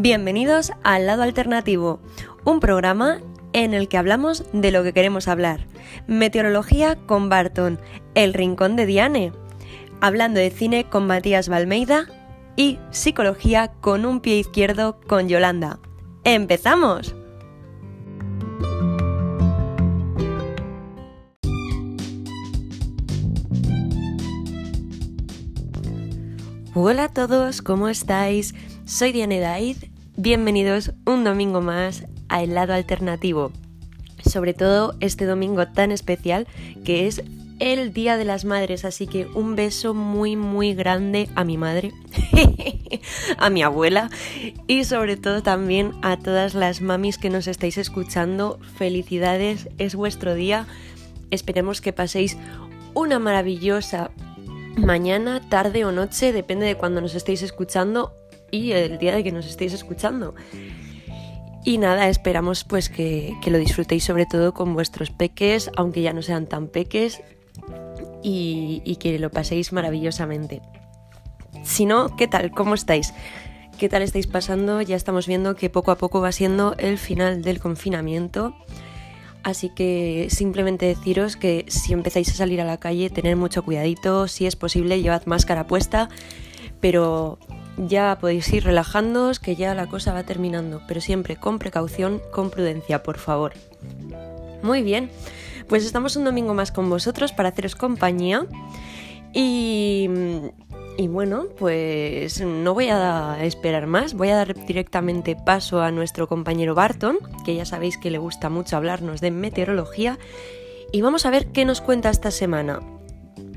Bienvenidos al lado alternativo, un programa en el que hablamos de lo que queremos hablar. Meteorología con Barton, El Rincón de Diane, hablando de cine con Matías Balmeida y psicología con un pie izquierdo con Yolanda. ¡Empezamos! Hola a todos, ¿cómo estáis? Soy Diane Daiz, bienvenidos un domingo más a El lado alternativo. Sobre todo este domingo tan especial que es el Día de las Madres, así que un beso muy muy grande a mi madre, a mi abuela y sobre todo también a todas las mamis que nos estáis escuchando. Felicidades, es vuestro día. Esperemos que paséis una maravillosa mañana, tarde o noche, depende de cuando nos estéis escuchando y el día de que nos estéis escuchando. Y nada, esperamos pues que, lo disfrutéis sobre todo con vuestros peques, aunque ya no sean tan peques, y, y que lo paséis maravillosamente. Si no, ¿qué tal? ¿Cómo estáis? ¿Qué tal estáis pasando? Ya estamos viendo que poco a poco va siendo el final del confinamiento. Así que simplemente deciros que si empezáis a salir a la calle, tener mucho cuidadito, si es posible, llevad máscara puesta, pero ya podéis ir relajándoos que ya la cosa va terminando, pero siempre con precaución, con prudencia, por favor. Muy bien, pues estamos un domingo más con vosotros para haceros compañía. Y y bueno, pues no voy a esperar más, voy a dar directamente paso a nuestro compañero Barton, que ya sabéis que le gusta mucho hablarnos de meteorología, y vamos a ver qué nos cuenta esta semana.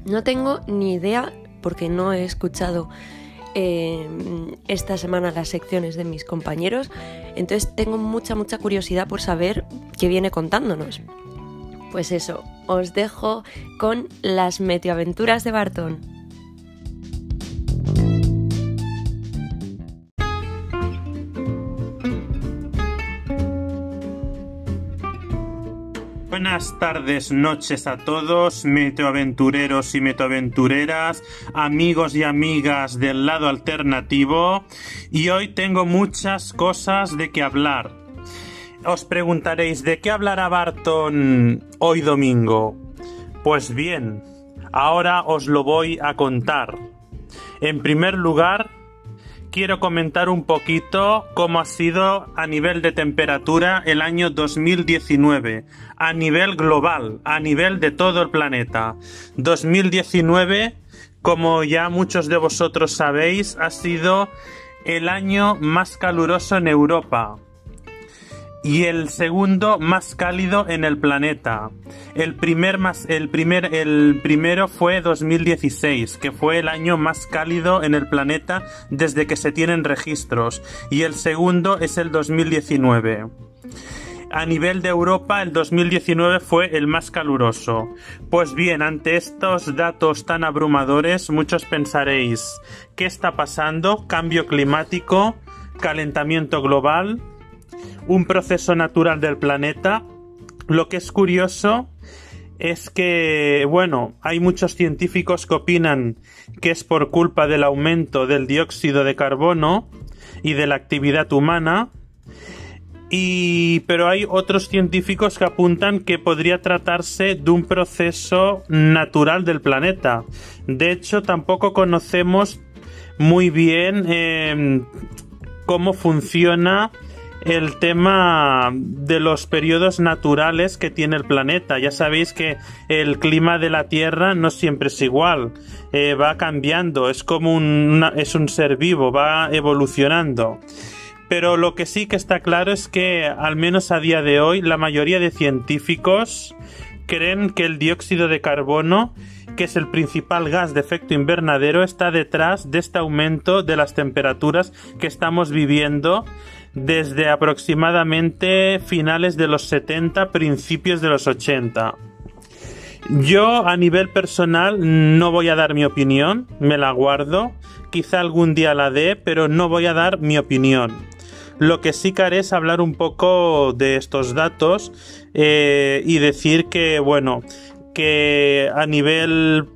No tengo ni idea, porque no he escuchado eh, esta semana las secciones de mis compañeros, entonces tengo mucha, mucha curiosidad por saber qué viene contándonos. Pues eso, os dejo con las meteoaventuras de Barton. Buenas tardes, noches a todos, meteoaventureros y meteoaventureras, amigos y amigas del lado alternativo, y hoy tengo muchas cosas de qué hablar. Os preguntaréis, ¿de qué hablará Barton hoy domingo? Pues bien, ahora os lo voy a contar. En primer lugar, quiero comentar un poquito cómo ha sido a nivel de temperatura el año 2019, a nivel global, a nivel de todo el planeta. 2019, como ya muchos de vosotros sabéis, ha sido el año más caluroso en Europa y el segundo más cálido en el planeta. El primer más el primer el primero fue 2016, que fue el año más cálido en el planeta desde que se tienen registros, y el segundo es el 2019. A nivel de Europa, el 2019 fue el más caluroso. Pues bien, ante estos datos tan abrumadores, muchos pensaréis, ¿qué está pasando? ¿Cambio climático? ¿Calentamiento global? Un proceso natural del planeta. Lo que es curioso es que, bueno, hay muchos científicos que opinan que es por culpa del aumento del dióxido de carbono y de la actividad humana. Y, pero hay otros científicos que apuntan que podría tratarse de un proceso natural del planeta. De hecho, tampoco conocemos muy bien eh, cómo funciona el tema de los periodos naturales que tiene el planeta. Ya sabéis que el clima de la Tierra no siempre es igual, eh, va cambiando, es como un, es un ser vivo, va evolucionando. Pero lo que sí que está claro es que, al menos a día de hoy, la mayoría de científicos creen que el dióxido de carbono, que es el principal gas de efecto invernadero, está detrás de este aumento de las temperaturas que estamos viviendo desde aproximadamente finales de los 70, principios de los 80. Yo a nivel personal no voy a dar mi opinión, me la guardo, quizá algún día la dé, pero no voy a dar mi opinión. Lo que sí que haré es hablar un poco de estos datos eh, y decir que, bueno, que a nivel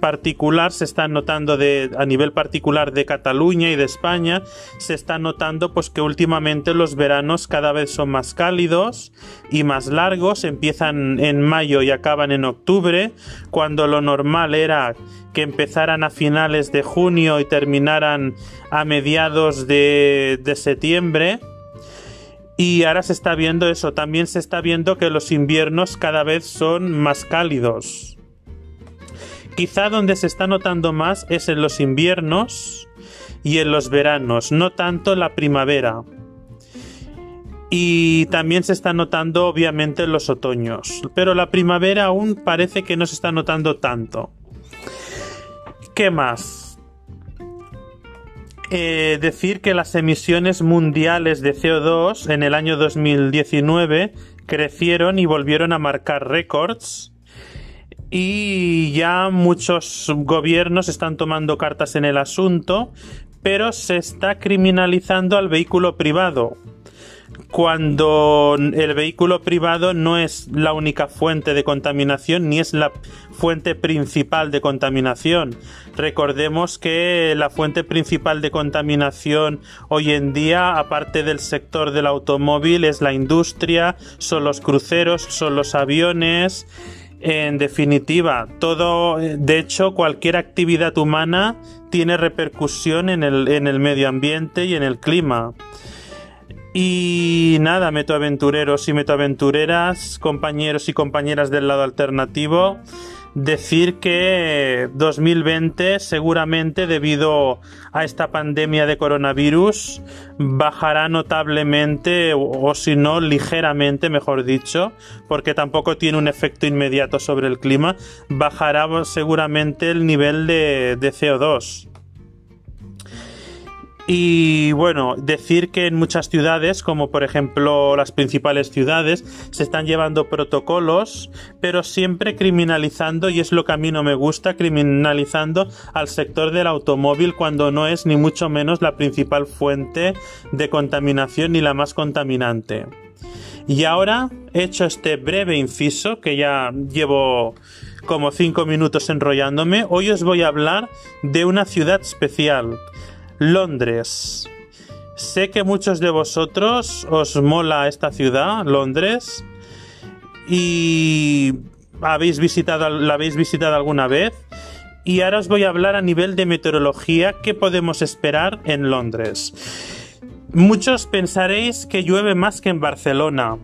particular se está notando de a nivel particular de Cataluña y de España se está notando pues que últimamente los veranos cada vez son más cálidos y más largos empiezan en mayo y acaban en octubre cuando lo normal era que empezaran a finales de junio y terminaran a mediados de, de septiembre y ahora se está viendo eso, también se está viendo que los inviernos cada vez son más cálidos. Quizá donde se está notando más es en los inviernos y en los veranos, no tanto la primavera. Y también se está notando obviamente en los otoños, pero la primavera aún parece que no se está notando tanto. ¿Qué más? Eh, decir que las emisiones mundiales de CO2 en el año 2019 crecieron y volvieron a marcar récords. Y ya muchos gobiernos están tomando cartas en el asunto, pero se está criminalizando al vehículo privado cuando el vehículo privado no es la única fuente de contaminación ni es la fuente principal de contaminación. Recordemos que la fuente principal de contaminación hoy en día, aparte del sector del automóvil, es la industria, son los cruceros, son los aviones. En definitiva, todo, de hecho, cualquier actividad humana tiene repercusión en el, medio ambiente y en el clima. Y nada, metoaventureros y metoaventureras, compañeros y compañeras del lado alternativo, decir que 2020 seguramente debido a esta pandemia de coronavirus bajará notablemente o, si no ligeramente mejor dicho porque tampoco tiene un efecto inmediato sobre el clima bajará seguramente el nivel de, de CO2 y bueno, decir que en muchas ciudades, como por ejemplo las principales ciudades, se están llevando protocolos, pero siempre criminalizando, y es lo que a mí no me gusta, criminalizando al sector del automóvil cuando no es ni mucho menos la principal fuente de contaminación ni la más contaminante. Y ahora, hecho este breve inciso, que ya llevo como cinco minutos enrollándome, hoy os voy a hablar de una ciudad especial Londres. Sé que muchos de vosotros os mola esta ciudad, Londres, y habéis visitado, la habéis visitado alguna vez. Y ahora os voy a hablar a nivel de meteorología qué podemos esperar en Londres. Muchos pensaréis que llueve más que en Barcelona,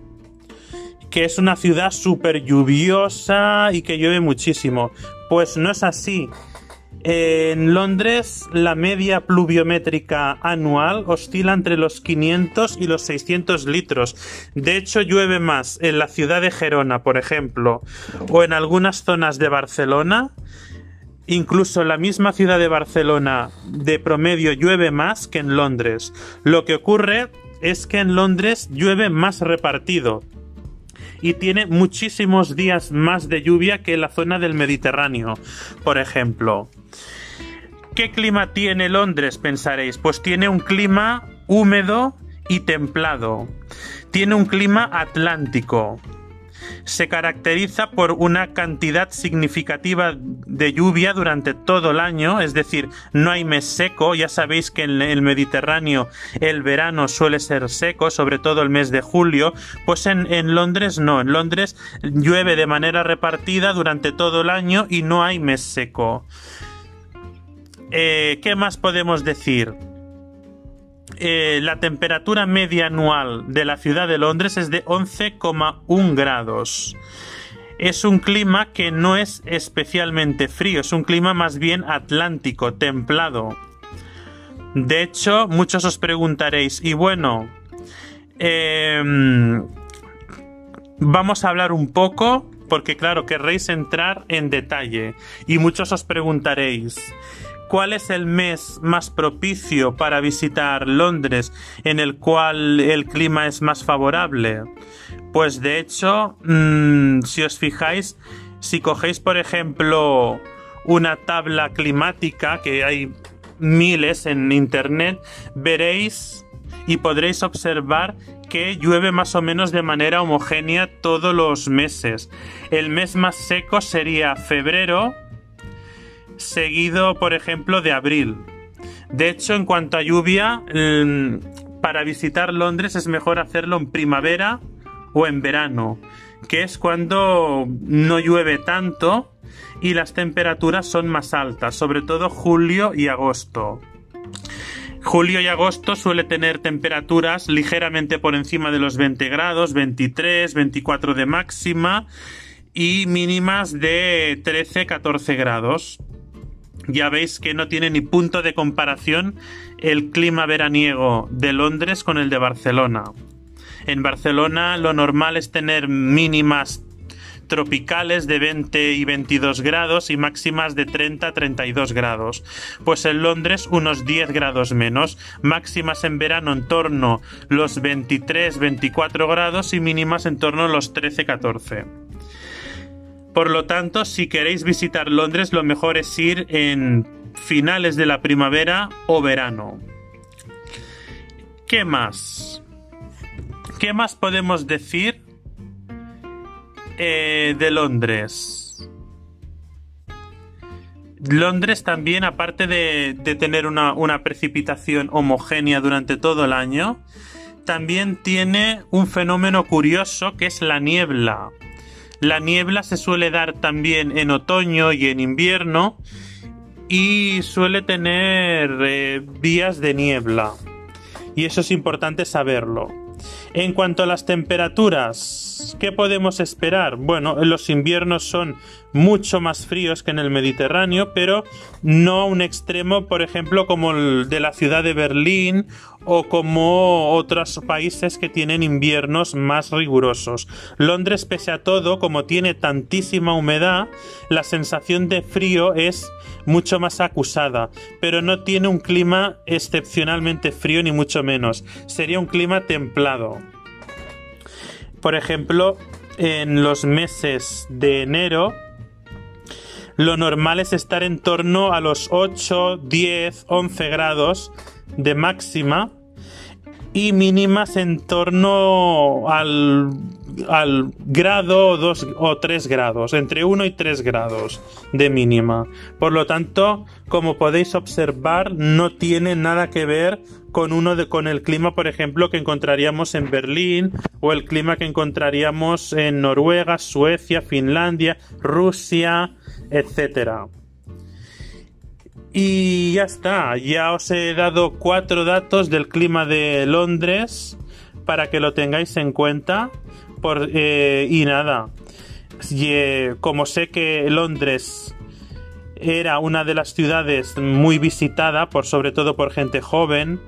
que es una ciudad súper lluviosa y que llueve muchísimo. Pues no es así. En Londres, la media pluviométrica anual oscila entre los 500 y los 600 litros. De hecho, llueve más en la ciudad de Gerona, por ejemplo, o en algunas zonas de Barcelona. Incluso en la misma ciudad de Barcelona, de promedio, llueve más que en Londres. Lo que ocurre es que en Londres llueve más repartido y tiene muchísimos días más de lluvia que la zona del Mediterráneo, por ejemplo. ¿Qué clima tiene Londres? Pensaréis. Pues tiene un clima húmedo y templado. Tiene un clima atlántico. Se caracteriza por una cantidad significativa de lluvia durante todo el año, es decir, no hay mes seco, ya sabéis que en el Mediterráneo el verano suele ser seco, sobre todo el mes de julio, pues en, Londres no, en Londres llueve de manera repartida durante todo el año y no hay mes seco. Eh, ¿Qué más podemos decir? Eh, la temperatura media anual de la ciudad de Londres es de 11,1 grados. Es un clima que no es especialmente frío, es un clima más bien atlántico, templado. De hecho, muchos os preguntaréis, y bueno, em, vamos a hablar un poco, porque claro, querréis entrar en detalle, y muchos os preguntaréis, ¿Cuál es el mes más propicio para visitar Londres en el cual el clima es más favorable? Pues de hecho, mm, si os fijáis, si cogéis por ejemplo una tabla climática, que hay miles en internet, veréis y podréis observar que llueve más o menos de manera homogénea todos los meses. El mes más seco sería febrero, seguido, por ejemplo, de abril. De hecho, en cuanto a lluvia, para visitar Londres es mejor hacerlo en primavera o en verano, que es cuando no llueve tanto y las temperaturas son más altas, sobre todo julio y agosto. Julio y agosto suele tener temperaturas ligeramente por encima de los 20 grados, 23, 24 de máxima y mínimas de 13, 14 grados. Ya veis que no tiene ni punto de comparación el clima veraniego de Londres con el de Barcelona. En Barcelona lo normal es tener mínimas tropicales de 20 y 22 grados y máximas de 30 a 32 grados. Pues en Londres unos 10 grados menos, máximas en verano en torno los 23, 24 grados y mínimas en torno a los 13, 14. Por lo tanto, si queréis visitar Londres, lo mejor es ir en finales de la primavera o verano. ¿Qué más? ¿Qué más podemos decir eh, de Londres. Londres también, aparte de, tener una, una, precipitación homogénea durante todo el año, también tiene un fenómeno curioso que es la niebla. La niebla se suele dar también en otoño y en invierno y suele tener eh, días de niebla. Y eso es importante saberlo. En cuanto a las temperaturas, ¿qué podemos esperar? Bueno, los inviernos son mucho más fríos que en el Mediterráneo, pero no a un extremo, por ejemplo, como el de la ciudad de Berlín o como otros países que tienen inviernos más rigurosos. Londres, pese a todo, como tiene tantísima humedad, la sensación de frío es mucho más acusada, pero no tiene un clima excepcionalmente frío ni mucho menos. Sería un clima templado. Por ejemplo, en los meses de enero, lo normal es estar en torno a los 8, 10, 11 grados de máxima y mínimas en torno al, al grado 2 o 3 grados, entre 1 y 3 grados de mínima. Por lo tanto, como podéis observar, no tiene nada que ver con uno de, con el clima, por ejemplo, que encontraríamos en Berlín o el clima que encontraríamos en Noruega, Suecia, Finlandia, Rusia, etcétera. Y ya está, ya os he dado cuatro datos del clima de Londres para que lo tengáis en cuenta. Por, eh, y nada, eh, como sé que Londres era una de las ciudades muy visitada, por sobre todo por gente joven,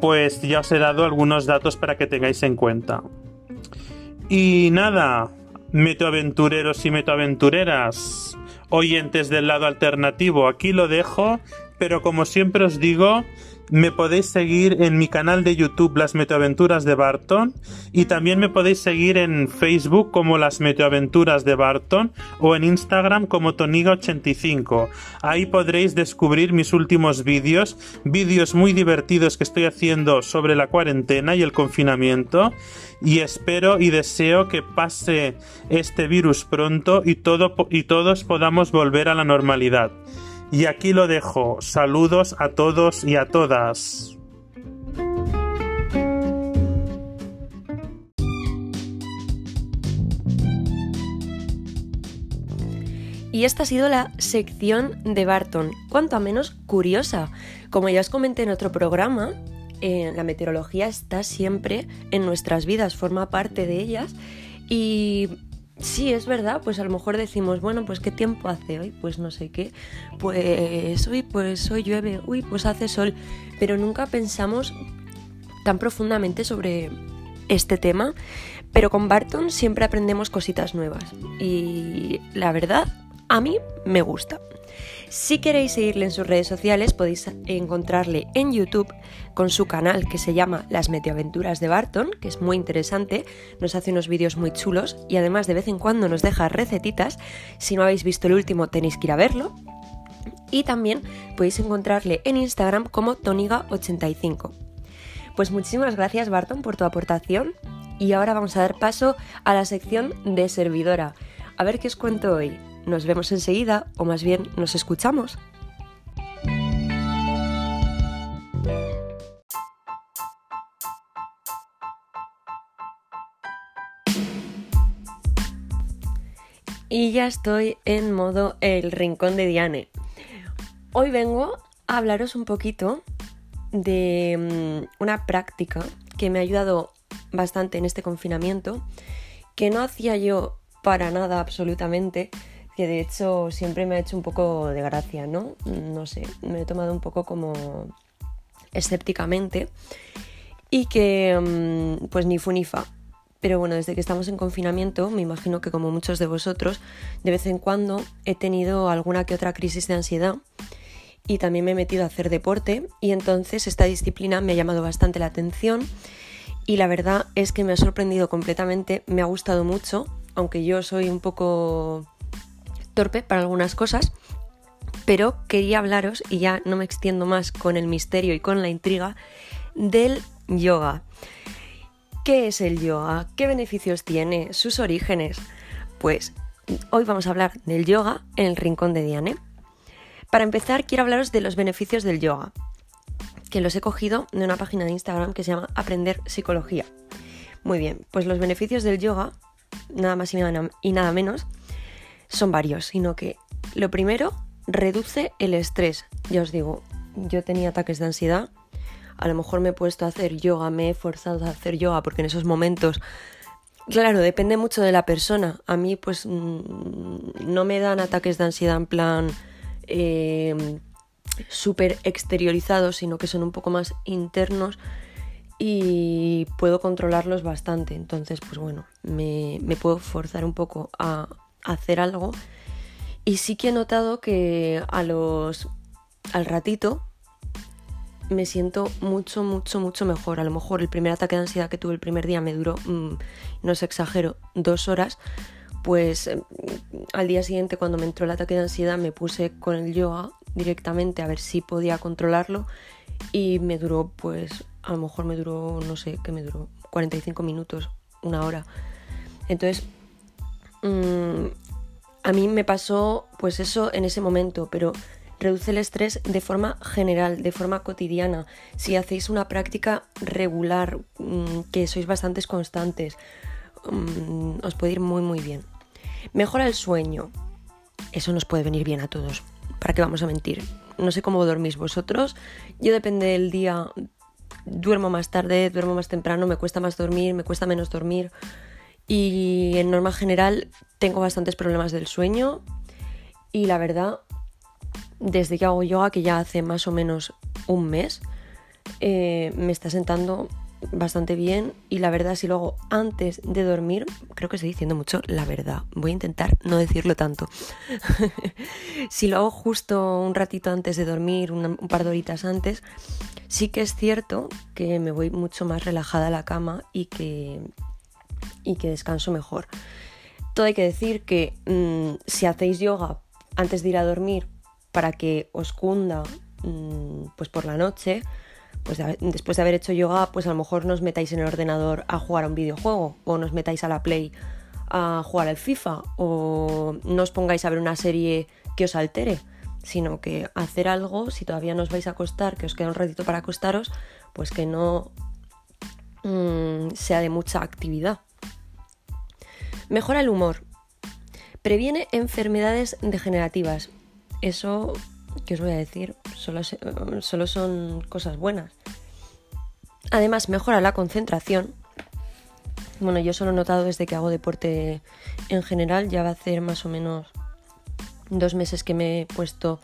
pues ya os he dado algunos datos para que tengáis en cuenta. Y nada, metoaventureros y metoaventureras, oyentes del lado alternativo, aquí lo dejo, pero como siempre os digo, me podéis seguir en mi canal de YouTube Las Meteoaventuras de Barton y también me podéis seguir en Facebook como Las Meteoaventuras de Barton o en Instagram como Toniga85. Ahí podréis descubrir mis últimos vídeos, vídeos muy divertidos que estoy haciendo sobre la cuarentena y el confinamiento y espero y deseo que pase este virus pronto y, todo, y todos podamos volver a la normalidad. Y aquí lo dejo. Saludos a todos y a todas. Y esta ha sido la sección de Barton, cuanto a menos curiosa. Como ya os comenté en otro programa, eh, la meteorología está siempre en nuestras vidas, forma parte de ellas y sí, es verdad, pues a lo mejor decimos, bueno, pues qué tiempo hace hoy, pues no sé qué, pues hoy, pues hoy llueve, uy, pues hace sol, pero nunca pensamos tan profundamente sobre este tema, pero con Barton siempre aprendemos cositas nuevas. Y la verdad, a mí me gusta. Si queréis seguirle en sus redes sociales podéis encontrarle en YouTube con su canal que se llama Las Meteoaventuras de Barton, que es muy interesante, nos hace unos vídeos muy chulos y además de vez en cuando nos deja recetitas. Si no habéis visto el último tenéis que ir a verlo. Y también podéis encontrarle en Instagram como Toniga85. Pues muchísimas gracias Barton por tu aportación y ahora vamos a dar paso a la sección de servidora. A ver qué os cuento hoy. Nos vemos enseguida o más bien nos escuchamos. Y ya estoy en modo el rincón de Diane. Hoy vengo a hablaros un poquito de mm, una práctica que me ha ayudado bastante en este confinamiento, que no hacía yo para nada absolutamente, de hecho siempre me ha hecho un poco de gracia, ¿no? No sé, me he tomado un poco como escépticamente y que mm, pues ni fu ni fa. Pero bueno, desde que estamos en confinamiento, me imagino que como muchos de vosotros, de vez en cuando he tenido alguna que otra crisis de ansiedad y también me he metido a hacer deporte y entonces esta disciplina me ha llamado bastante la atención y la verdad es que me ha sorprendido completamente, me ha gustado mucho, aunque yo soy un poco torpe para algunas cosas, pero quería hablaros, y ya no me extiendo más con el misterio y con la intriga, del yoga. ¿Qué es el yoga? ¿Qué beneficios tiene? ¿Sus orígenes? Pues hoy vamos a hablar del yoga en el rincón de Diane. Para empezar, quiero hablaros de los beneficios del yoga, que los he cogido de una página de Instagram que se llama Aprender Psicología. Muy bien, pues los beneficios del yoga, nada más y nada menos, son varios, sino que lo primero, reduce el estrés. Ya os digo, yo tenía ataques de ansiedad a lo mejor me he puesto a hacer yoga, me he forzado a hacer yoga porque en esos momentos, claro, depende mucho de la persona. A mí pues mm, no me dan ataques de ansiedad en plan eh, súper exteriorizados, sino que son un poco más internos y puedo controlarlos bastante. Entonces, pues bueno, me, me puedo forzar un poco a hacer algo. Y sí que he notado que a los al ratito me siento mucho, mucho, mucho mejor. A lo mejor el primer ataque de ansiedad que tuve el primer día me duró, mm, no os exagero, dos horas. Pues mm, al día siguiente cuando me entró el ataque de ansiedad me puse con el yoga directamente a ver si podía controlarlo y me duró pues a lo mejor me duró no sé qué me duró 45 minutos una hora entonces mm, a mí me pasó pues eso en ese momento pero reduce el estrés de forma general, de forma cotidiana. Si hacéis una práctica regular, mm, que sois bastantes constantes, mm, os puede ir muy muy bien. Mejora el sueño. Eso nos puede venir bien a todos. ¿Para qué vamos a mentir? No sé cómo dormís vosotros. Yo depende del día. Duermo más tarde, duermo más temprano, me cuesta más dormir, me cuesta menos dormir. Y en norma general tengo bastantes problemas del sueño. Y la verdad desde que hago yoga, que ya hace más o menos un mes, eh, me está sentando bastante bien y la verdad si lo hago antes de dormir, creo que estoy diciendo mucho la verdad, voy a intentar no decirlo tanto. si lo hago justo un ratito antes de dormir, un par de horitas antes, sí que es cierto que me voy mucho más relajada a la cama y que, y que descanso mejor. Todo hay que decir que mm, si hacéis yoga antes de ir a dormir, para que os cunda mm, pues por la noche, pues después de haber hecho yoga, pues a lo mejor nos metáis en el ordenador a jugar a un videojuego o nos metáis a la Play a jugar al FIFA o no os pongáis a ver una serie que os altere, sino que hacer algo, si todavía no os vais a acostar, que os queda un ratito para acostaros, pues que no mm, sea de mucha actividad. Mejora el humor. Previene enfermedades degenerativas eso, ¿qué os voy a decir? Solo, solo son cosas buenas. Además, mejora la concentración. Bueno, yo solo he notado desde que hago deporte en general, ya va a hacer más o menos dos meses que me he puesto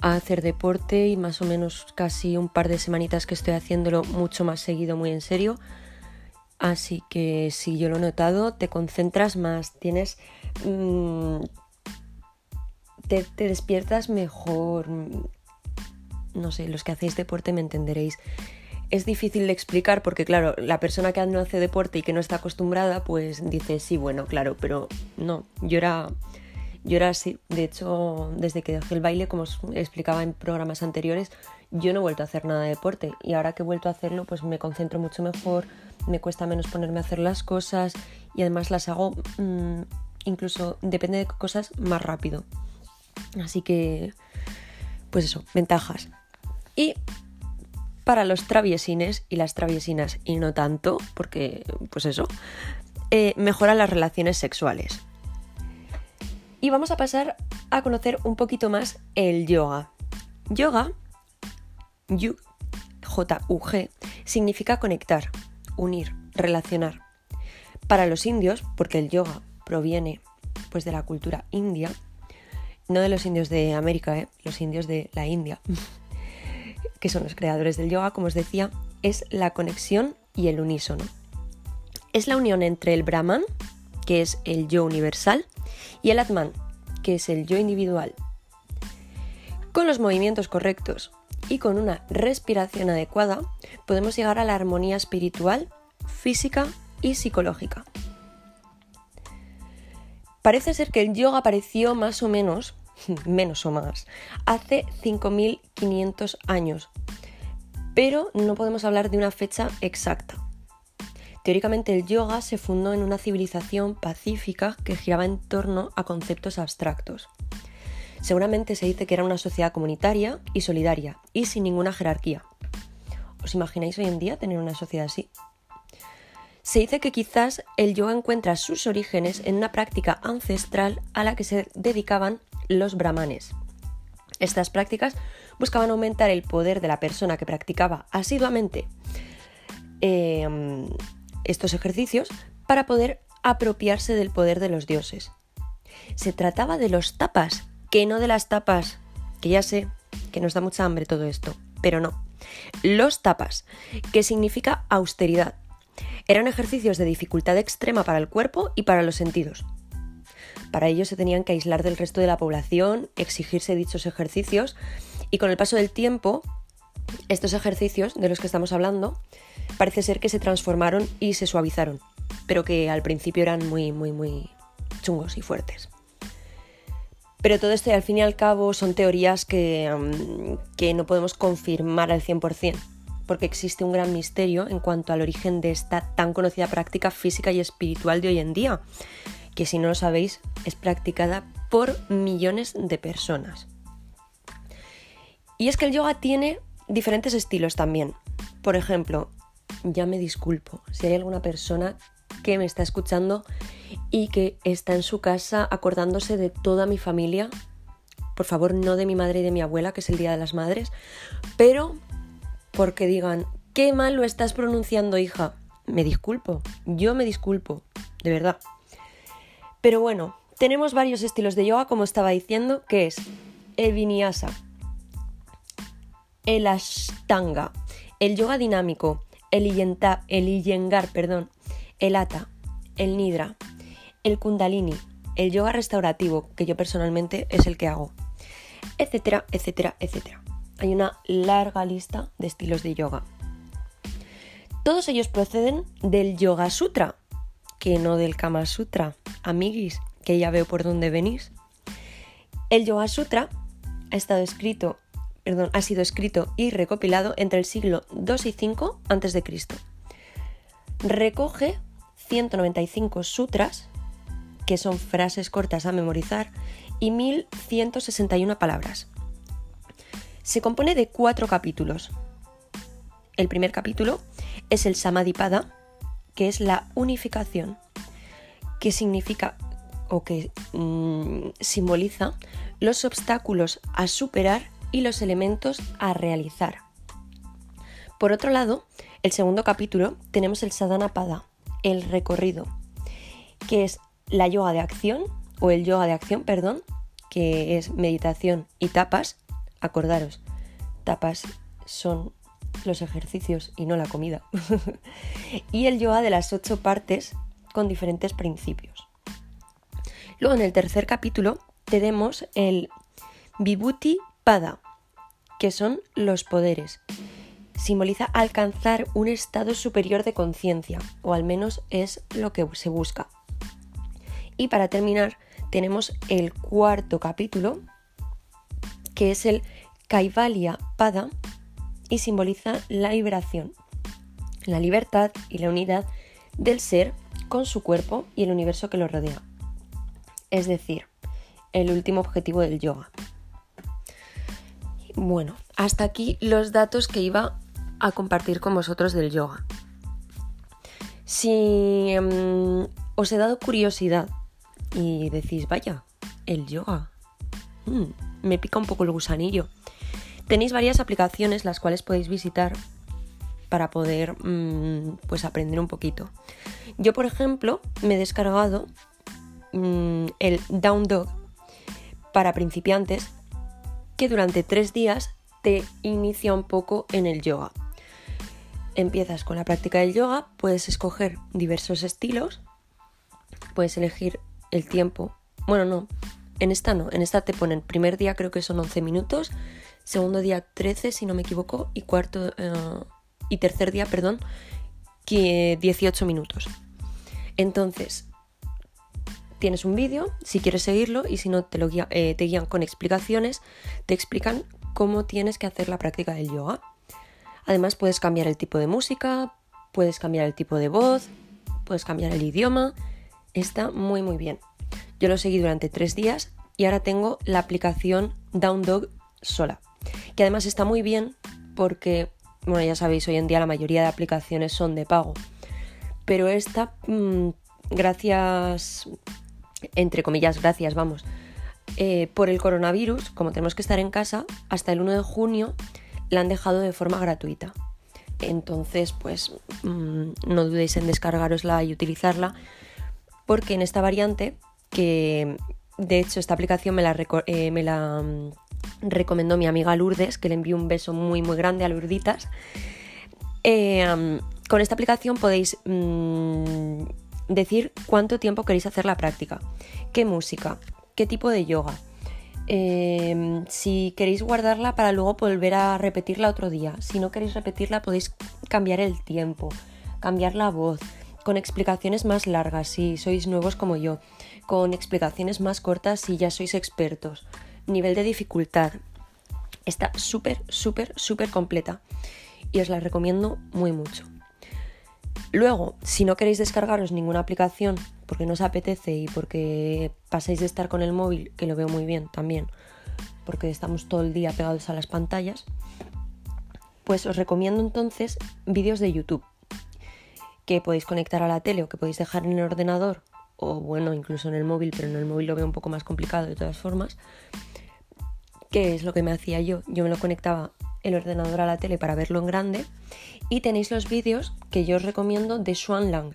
a hacer deporte y más o menos casi un par de semanitas que estoy haciéndolo mucho más seguido, muy en serio. Así que si yo lo he notado, te concentras más, tienes mm, te, despiertas mejor. No sé, los que hacéis deporte me entenderéis. Es difícil de explicar porque, claro, la persona que no hace deporte y que no está acostumbrada, pues dice, sí, bueno, claro, pero no, yo era Yo era así, de hecho, desde que dejé el baile, como os explicaba en programas anteriores, yo no he vuelto a hacer nada de deporte y ahora que he vuelto a hacerlo, pues me concentro mucho mejor, me cuesta menos ponerme a hacer las cosas y además las hago mm, incluso, depende de cosas, más rápido. Así que, pues eso, ventajas. Y para los traviesines y las traviesinas, y no tanto, porque, pues eso, eh, mejora las relaciones sexuales. Y vamos a pasar a conocer un poquito más el yoga. Yoga, J-U-G, significa conectar, unir, relacionar. Para los indios, porque el yoga proviene pues de la cultura india, no de los indios de América, ¿eh? los indios de la India, que son los creadores del yoga, como os decía, es la conexión y el unísono. Es la unión entre el Brahman, que es el yo universal, y el Atman, que es el yo individual. Con los movimientos correctos y con una respiración adecuada, podemos llegar a la armonía espiritual, física y psicológica. Parece ser que el yoga apareció más o menos, menos o más, hace 5.500 años, pero no podemos hablar de una fecha exacta. Teóricamente el yoga se fundó en una civilización pacífica que giraba en torno a conceptos abstractos. Seguramente se dice que era una sociedad comunitaria y solidaria y sin ninguna jerarquía. ¿Os imagináis hoy en día tener una sociedad así? Se dice que quizás el yoga encuentra sus orígenes en una práctica ancestral a la que se dedicaban los brahmanes. Estas prácticas buscaban aumentar el poder de la persona que practicaba asiduamente em, estos ejercicios para poder apropiarse del poder de los dioses. Se trataba de los tapas, que no de las tapas, que ya sé que nos da mucha hambre todo esto, pero no. Los tapas, que significa austeridad, eran ejercicios de dificultad extrema para el cuerpo y para los sentidos. Para ello se tenían que aislar del resto de la población, exigirse dichos ejercicios y con el paso del tiempo, estos ejercicios de los que estamos hablando parece ser que se transformaron y se suavizaron, pero que al principio eran muy, muy, muy chungos y fuertes. Pero todo esto, al fin y al cabo, son teorías que, mm, que no podemos confirmar al 100% porque existe un gran misterio en cuanto al origen de esta tan conocida práctica física y espiritual de hoy en día, que si no lo sabéis es practicada por millones de personas. Y es que el yoga tiene diferentes estilos también. Por ejemplo, ya me disculpo si hay alguna persona que me está escuchando y que está en su casa acordándose de toda mi familia. Por favor, no de mi madre y de mi abuela, que es el Día de las Madres, pero porque digan, qué mal lo estás pronunciando, hija. Me disculpo, yo me disculpo, de verdad. Pero bueno, tenemos varios estilos de yoga, como estaba diciendo, que es el vinyasa, el ashtanga, el yoga dinámico, el, iyenta, el iyengar, perdón, el ata, el nidra, el kundalini, el yoga restaurativo, que yo personalmente es el que hago, etcétera, etcétera, etcétera hay una larga lista de estilos de yoga. Todos ellos proceden del Yoga Sutra, que no del Kama Sutra, amiguis, que ya veo por dónde venís. El Yoga Sutra ha estado escrito, perdón, ha sido escrito y recopilado entre el siglo II y V a.C. Recoge 195 sutras, que son frases cortas a memorizar, y 1161 palabras. Se compone de cuatro capítulos. El primer capítulo es el Samadhipada, que es la unificación, que significa o que mm, simboliza los obstáculos a superar y los elementos a realizar. Por otro lado, el segundo capítulo tenemos el Sadhanapada, el recorrido, que es la yoga de acción, o el yoga de acción, perdón, que es meditación y tapas, Acordaros, tapas son los ejercicios y no la comida. y el yoga de las ocho partes con diferentes principios. Luego en el tercer capítulo tenemos el Vibhuti Pada, que son los poderes. Simboliza alcanzar un estado superior de conciencia, o al menos es lo que se busca. Y para terminar, tenemos el cuarto capítulo, que es el Kaivalya Pada y simboliza la liberación, la libertad y la unidad del ser con su cuerpo y el universo que lo rodea. Es decir, el último objetivo del yoga. Bueno, hasta aquí los datos que iba a compartir con vosotros del yoga. Si em, os he dado curiosidad y decís, vaya, el yoga, mm, me pica un poco el gusanillo. Tenéis varias aplicaciones las cuales podéis visitar para poder mm, pues aprender un poquito. Yo, por ejemplo, me he descargado mm, el Down Dog para principiantes que durante tres días te inicia un poco en el yoga. Empiezas con la práctica del yoga, puedes escoger diversos estilos, puedes elegir el tiempo. Bueno, no, en esta no, en esta te ponen primer día creo que son 11 minutos, segundo día 13 si no me equivoco y cuarto eh, y tercer día, perdón, que 18 minutos. Entonces, tienes un vídeo, si quieres seguirlo y si no te, lo eh, te guían con explicaciones, te explican cómo tienes que hacer la práctica del yoga. Además puedes cambiar el tipo de música, puedes cambiar el tipo de voz, puedes cambiar el idioma. Está muy muy bien. Yo lo seguí durante tres días y ahora tengo la aplicación Down Dog sola. Que además está muy bien porque, bueno, ya sabéis, hoy en día la mayoría de aplicaciones son de pago. Pero esta, mm, gracias, entre comillas, gracias, vamos, eh, por el coronavirus, como tenemos que estar en casa, hasta el 1 de junio la han dejado de forma gratuita. Entonces, pues mm, no dudéis en descargarosla y utilizarla, porque en esta variante, que de hecho esta aplicación me la, eh, me la mm, recomendó mi amiga Lourdes, que le envío un beso muy muy grande a Lourditas, eh, con esta aplicación podéis mm, decir cuánto tiempo queréis hacer la práctica, qué música, qué tipo de yoga. Em, si queréis guardarla para luego volver a repetirla otro día. Si no queréis repetirla podéis cambiar el tiempo, cambiar la voz, con explicaciones más largas si sois nuevos como yo, con explicaciones más cortas si ya sois expertos. Nivel de dificultad. Está súper, súper, súper completa y os la recomiendo muy mucho. Luego, si no queréis descargaros ninguna aplicación porque no os apetece y porque pasáis de estar con el móvil, que lo veo muy bien también, porque estamos todo el día pegados a las pantallas, pues os recomiendo entonces vídeos de YouTube que podéis conectar a la tele o que podéis dejar en el ordenador o bueno, incluso en el móvil, pero en el móvil lo veo un poco más complicado de todas formas. ¿Qué es lo que me hacía yo? Yo me lo conectaba el ordenador a la tele para verlo en grande y tenéis los vídeos que yo os recomiendo de Xuan Lang.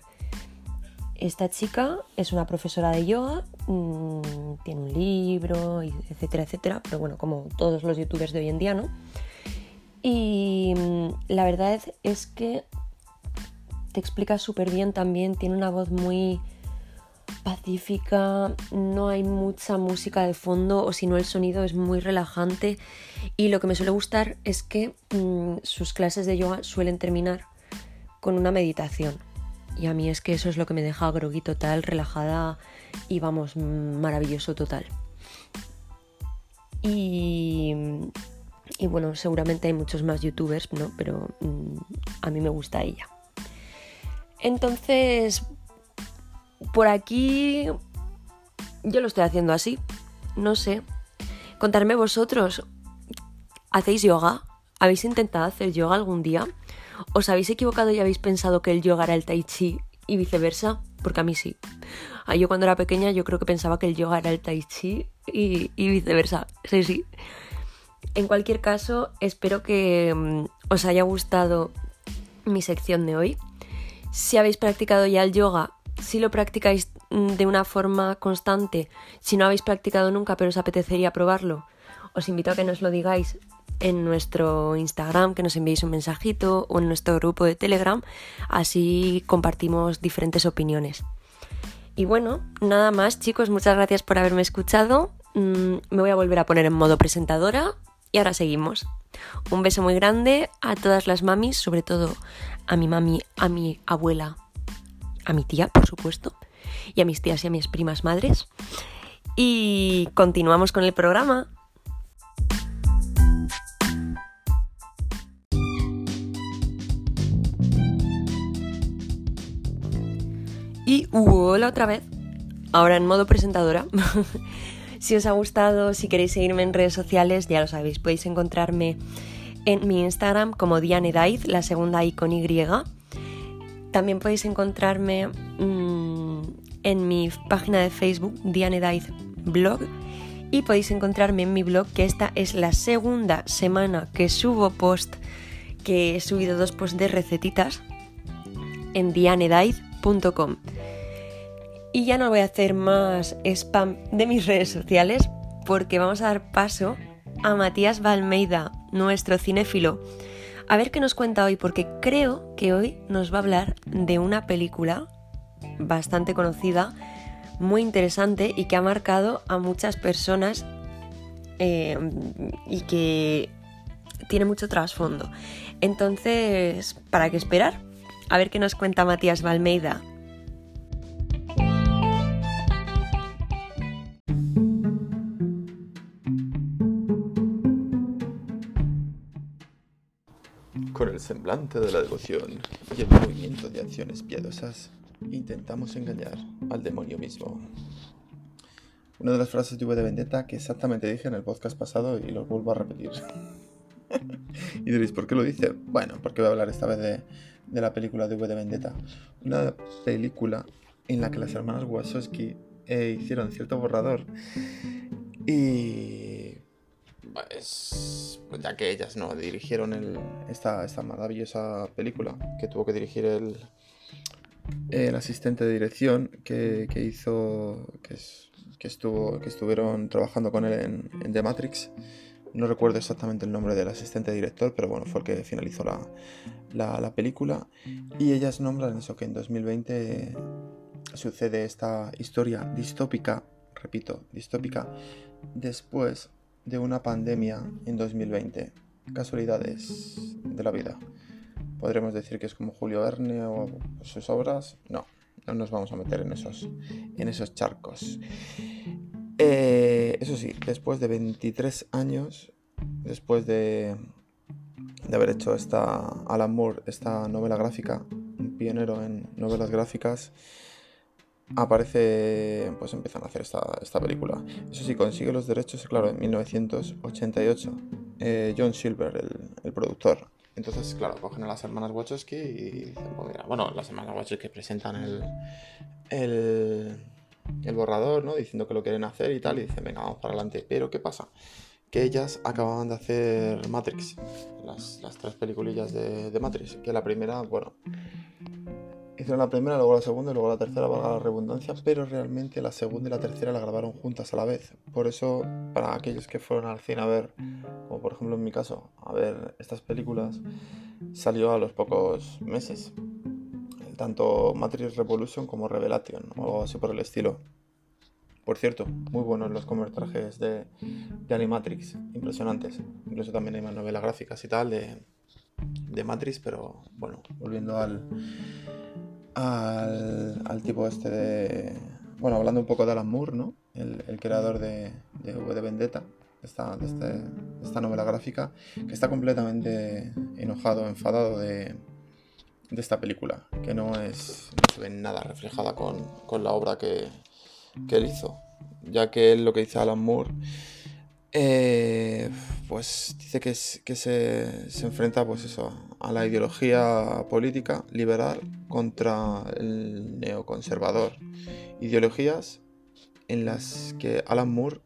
Esta chica es una profesora de yoga, mm, tiene un libro, etcétera, etcétera, pero bueno, como todos los youtubers de hoy en día, ¿no? Y mm, la verdad es que te explica súper bien también, tiene una voz muy pacífica, no hay mucha música de fondo o si no el sonido es muy relajante y lo que me suele gustar es que mm, sus clases de yoga suelen terminar con una meditación y a mí es que eso es lo que me deja grogui total, relajada y vamos, maravilloso total. Y, y bueno, seguramente hay muchos más youtubers, ¿no? Pero mm, a mí me gusta ella. Entonces, por aquí yo lo estoy haciendo así. No sé. Contarme vosotros. ¿Hacéis yoga? ¿Habéis intentado hacer yoga algún día? ¿Os habéis equivocado y habéis pensado que el yoga era el tai chi y viceversa? Porque a mí sí. Ah, yo cuando era pequeña yo creo que pensaba que el yoga era el tai chi y, y viceversa. Sí, sí. En cualquier caso, espero que mm, os haya gustado mi sección de hoy. Si habéis practicado ya el yoga, si lo practicáis mm, de una forma constante, si no habéis practicado nunca pero os apetecería probarlo, os invito a que nos lo digáis en nuestro Instagram, que nos enviéis un mensajito o en nuestro grupo de Telegram, así compartimos diferentes opiniones. Y bueno, nada más chicos, muchas gracias por haberme escuchado. Mm, me voy a volver a poner en modo presentadora y ahora seguimos. Un beso muy grande a todas las mamis, sobre todo a mi mami, a mi abuela, a mi tía, por supuesto, y a mis tías y a mis primas madres. Y continuamos con el programa. Y hola otra vez, ahora en modo presentadora. si os ha gustado, si queréis seguirme en redes sociales, ya lo sabéis, podéis encontrarme en mi Instagram como Diane Daiz, la segunda I con Y. También podéis encontrarme mmm, en mi página de Facebook, Diane Daiz Blog. Y podéis encontrarme en mi blog, que esta es la segunda semana que subo post, que he subido dos posts de recetitas en dianedaiz.com. Y ya no voy a hacer más spam de mis redes sociales porque vamos a dar paso a Matías Valmeida, nuestro cinéfilo. A ver qué nos cuenta hoy porque creo que hoy nos va a hablar de una película bastante conocida, muy interesante y que ha marcado a muchas personas eh, y que tiene mucho trasfondo. Entonces, ¿para qué esperar? A ver qué nos cuenta Matías Valmeida. Con el semblante de la devoción y el movimiento de acciones piadosas, intentamos engañar al demonio mismo. Una de las frases de V de Vendetta que exactamente dije en el podcast pasado y lo vuelvo a repetir. y diréis, ¿por qué lo dice? Bueno, porque voy a hablar esta vez de, de la película de V de Vendetta. Una película en la que las hermanas Wachowski eh, hicieron cierto borrador y pues, ya que ellas no dirigieron esta, esta maravillosa película que tuvo que dirigir el, el asistente de dirección que, que hizo que, es, estuvo que estuvieron trabajando con él en, The Matrix. No recuerdo exactamente el nombre del asistente director pero bueno fue el que finalizó la, la película. Y ellas nombran eso que en 2020 sucede esta historia distópica repito distópica. Después de una pandemia en 2020 casualidades de la vida podremos decir que es como Julio Verne o sus obras. No, no nos vamos a meter en esos, en esos charcos. Eh, eso sí, después de 23 años, después de, de haber hecho esta Alan Moore, esta novela gráfica, un pionero en novelas gráficas, aparece, pues empiezan a hacer esta, esta película. Eso sí, consigue los derechos, claro, en 1988. Eh, John Silver, el, el productor, entonces, claro, cogen a las hermanas Wachowski y dicen, pues mira, bueno, las hermanas Wachowski presentan el, el, el, borrador, ¿no? Diciendo que lo quieren hacer y tal, y dicen, venga, vamos para adelante. Pero, ¿qué pasa? Que ellas acababan de hacer Matrix, las, las tres peliculillas de, de, Matrix, que la primera, bueno, hicieron la primera, luego la segunda y luego la tercera, valga la redundancia, pero realmente la segunda y la tercera la grabaron juntas a la vez. Por eso, para aquellos que fueron al cine a ver, como por ejemplo en mi caso, a ver estas películas, salió a los pocos meses. Tanto Matrix Revolution como Revelation, o algo así por el estilo. Por cierto, muy buenos los comertrajes de, de Animatrix, impresionantes. Incluso también hay más novelas gráficas y tal de, de Matrix, pero bueno, volviendo al, al, al, tipo este de... Bueno, hablando un poco de Alan Moore, ¿no? El, creador de, de V de Vendetta, esta, de, este, de, esta novela gráfica, que está completamente enojado, enfadado de, de esta película, que no es no se ve nada reflejada con, con la obra que, que, él hizo, ya que él lo que dice Alan Moore, eh, pues dice que, que se, se, enfrenta pues eso, a la ideología política liberal contra el neoconservador, ideologías en las que Alan Moore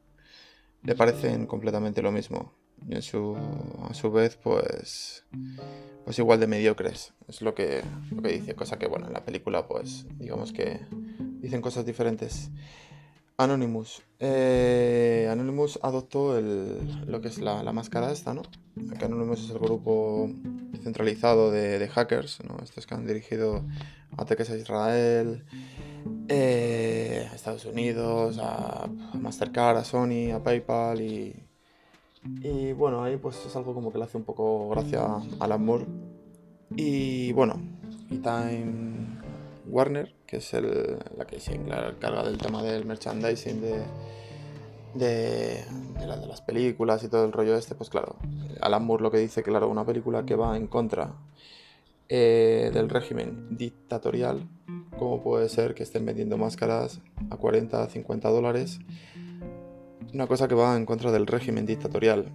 le parecen completamente lo mismo. Y en su, a su vez pues pues igual de mediocres. Es lo que, lo que dice cosa que bueno en la película pues digamos que dicen cosas diferentes Anonymous eh, Anonymous adoptó el, lo que es la, la, máscara esta no que Anonymous es el grupo centralizado de, de hackers ¿no? estos que han dirigido ataques a Israel eh, a Estados Unidos, a Mastercard, a Sony, a PayPal y, y bueno, ahí pues es algo como que le hace un poco gracia a Alan Moore. Y bueno, y Time Warner, que es el, la que se encarga del tema del merchandising de, de, de, la- de las películas y todo el rollo este, pues claro, Alan Moore lo que dice, claro, una película que va en contra eh, del régimen dictatorial, ¿cómo puede ser que estén vendiendo máscaras a 40, 50 dólares? Una cosa que va en contra del régimen dictatorial.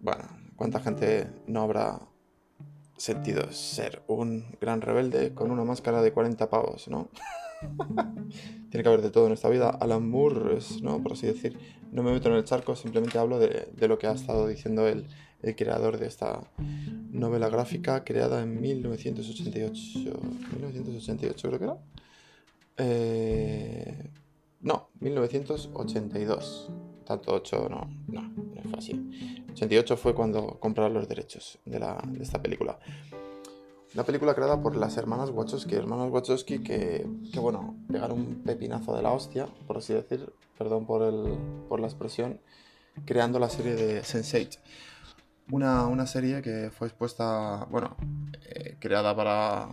Bueno, ¿cuánta gente no habrá sentido ser un gran rebelde con una máscara de 40 pavos, ¿no? Tiene que haber de todo en esta vida. Alan Moore es, ¿no? Por así decir. No me meto en el charco, simplemente hablo de, de lo que ha estado diciendo el, el creador de esta novela gráfica creada en 1988. 1988 creo que era. Eh, no, 1982. Tanto 8 no, no, no fue así. 88 fue cuando compraron los derechos de, la, de esta película. Una película creada por las hermanas Wachowski, hermanas Wachowski que, que, bueno, pegaron un pepinazo de la hostia, por así decir, perdón por, el, por la expresión, creando la serie de Sense8. Una, una serie que fue expuesta, bueno, eh, creada para,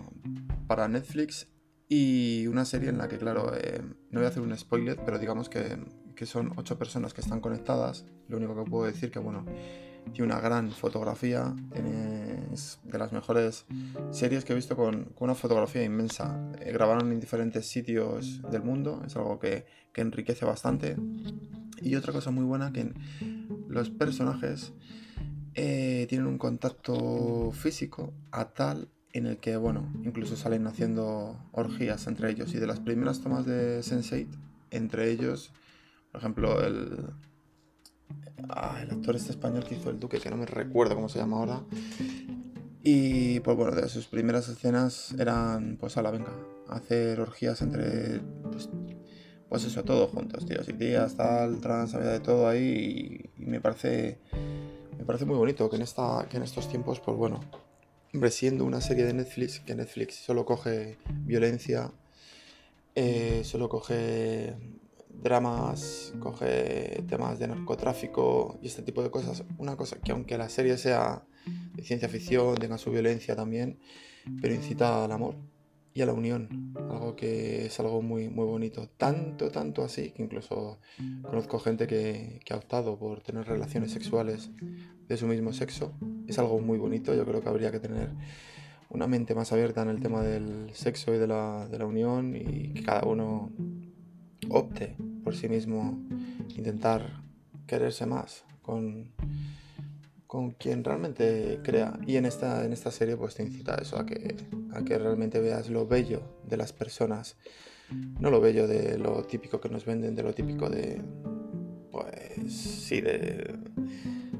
para Netflix y una serie en la que, claro, eh, no voy a hacer un spoiler, pero digamos que, que son ocho personas que están conectadas. Lo único que puedo decir que, bueno, tiene una gran fotografía, es de las mejores series que he visto con, una fotografía inmensa. Eh, grabaron en diferentes sitios del mundo, es algo que, que, enriquece bastante. Y otra cosa muy buena que los personajes eh, tienen un contacto físico a tal en el que, bueno, incluso salen haciendo orgías entre ellos. Y de las primeras tomas de Sense8, entre ellos, por ejemplo, el, Ah, el actor este español que hizo el Duque, que no me recuerdo cómo se llama ahora. Y pues bueno, de sus primeras escenas eran, pues a la venga, hacer orgías entre, pues, pues eso, todos juntos, tíos y tías, tal, trans, había de todo ahí. Y, me parece, me parece muy bonito que en, esta, que en estos tiempos, pues bueno, hombre, siendo una serie de Netflix, que Netflix solo coge violencia, eh, solo coge dramas, coge temas de narcotráfico y este tipo de cosas. Una cosa que aunque la serie sea de ciencia ficción, tenga su violencia también, pero incita al amor y a la unión, algo que es algo muy, muy bonito. Tanto, tanto así que incluso conozco gente que, que ha optado por tener relaciones sexuales de su mismo sexo. Es algo muy bonito, yo creo que habría que tener una mente más abierta en el tema del sexo y de la, de la unión y que cada uno opte por sí mismo intentar quererse más con, con quien realmente crea. Y en esta, en esta serie pues te incita a eso, a que, a que realmente veas lo bello de las personas, no lo bello de lo típico que nos venden, de lo típico de, pues sí, de,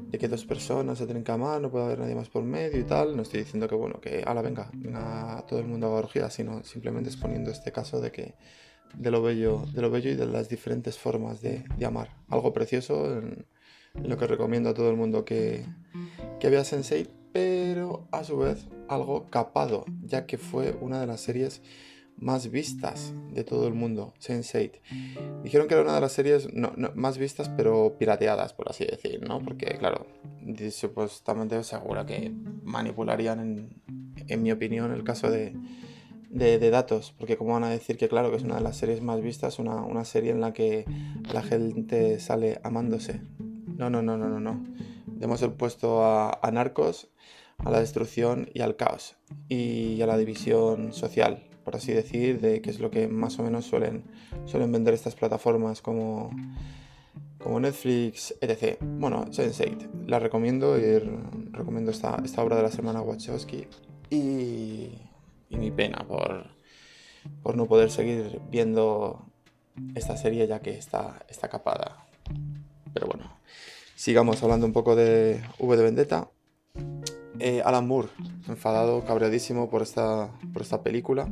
de que dos personas se tienen que amar, no puede haber nadie más por medio y tal. No estoy diciendo que bueno, que ala, venga, venga todo el mundo a orgía, sino simplemente exponiendo este caso de que de lo bello, de lo bello y de las diferentes formas de, amar. Algo precioso en, en, lo que recomiendo a todo el mundo que, que vea Sensei, pero a su vez algo capado, ya que fue una de las series más vistas de todo el mundo, Sense8. Dijeron que era una de las series no, no, más vistas, pero pirateadas, por así decir, ¿no? Porque, claro, supuestamente seguro que manipularían, en, en mi opinión, el caso de, de, datos, porque como van a decir que claro, que es una de las series más vistas, una, una serie en la que la gente sale amándose. No, no, no, no, no, no. Demos el puesto a, a narcos, a la destrucción y al caos, y a la división social, por así decir, de que es lo que más o menos suelen, suelen vender estas plataformas como, como Netflix, etc. Bueno, Sense8, la recomiendo y recomiendo esta, esta obra de la semana Wachowski. Y y mi pena por, por no poder seguir viendo esta serie ya que está, está capada. Pero bueno, sigamos hablando un poco de V de Vendetta. Eh, Alan Moore, enfadado, cabreadísimo por esta, por esta película,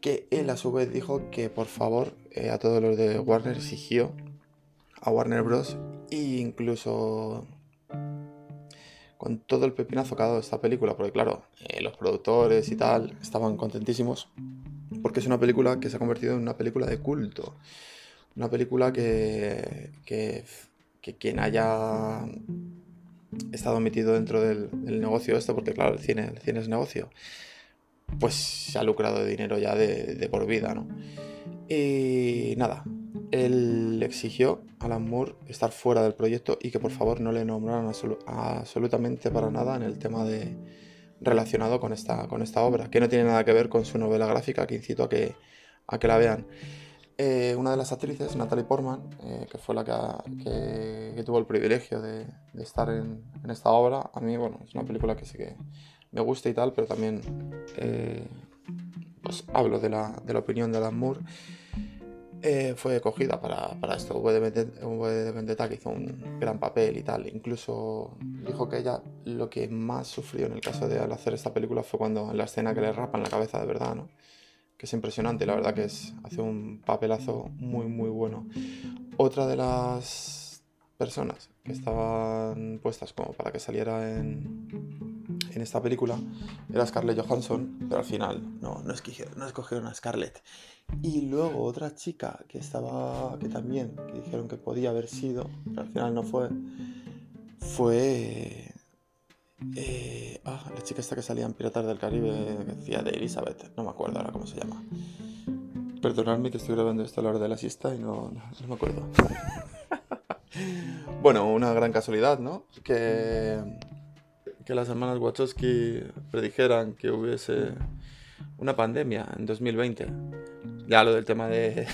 que él a su vez dijo que por favor eh, a todos los de Warner exigió a Warner Bros. e incluso con todo el pepinazo que ha dado esta película, porque claro, eh, los productores y tal estaban contentísimos, porque es una película que se ha convertido en una película de culto, una película que, que, que quien haya estado metido dentro del, negocio este, porque claro, el cine, el cine es negocio, pues se ha lucrado de dinero ya de por vida, ¿no? Y nada, él exigió a Alan Moore estar fuera del proyecto y que por favor no le nombraran absolutamente para nada en el tema de relacionado con esta, con esta obra, que no tiene nada que ver con su novela gráfica, que incito a que, a que la vean. Eh, una de las actrices, Natalie Portman, eh, que fue la que, tuvo el privilegio de, estar en, esta obra, a mí, bueno, es una película que sí que me gusta y tal, pero también eh, pues hablo de la, de la opinión de Alan Moore. Eh, fue cogida para, para esto. V de, Vendetta, que hizo un gran papel y tal. Incluso dijo que ella lo que más sufrió en el caso de al hacer esta película fue cuando en la escena que le rapan la cabeza de verdad, ¿no? Que es impresionante, la verdad que es, hace un papelazo muy, muy bueno. Otra de las personas que estaban puestas como para que saliera en, en esta película era Scarlett Johansson, pero al final no, no, escogieron, no escogieron a Scarlett. Y luego otra chica que estaba, que también, que dijeron que podía haber sido, pero al final no fue, fue... Eh, ah, la chica esta que salía en Piratas del Caribe, que decía de Elizabeth, no me acuerdo ahora cómo se llama. Perdonadme que estoy grabando esto a la hora de la siesta y no, no, me acuerdo. bueno, una gran casualidad, ¿no? Que, que las hermanas Wachowski predijeran que hubiese una pandemia en 2020. Ya lo del tema de,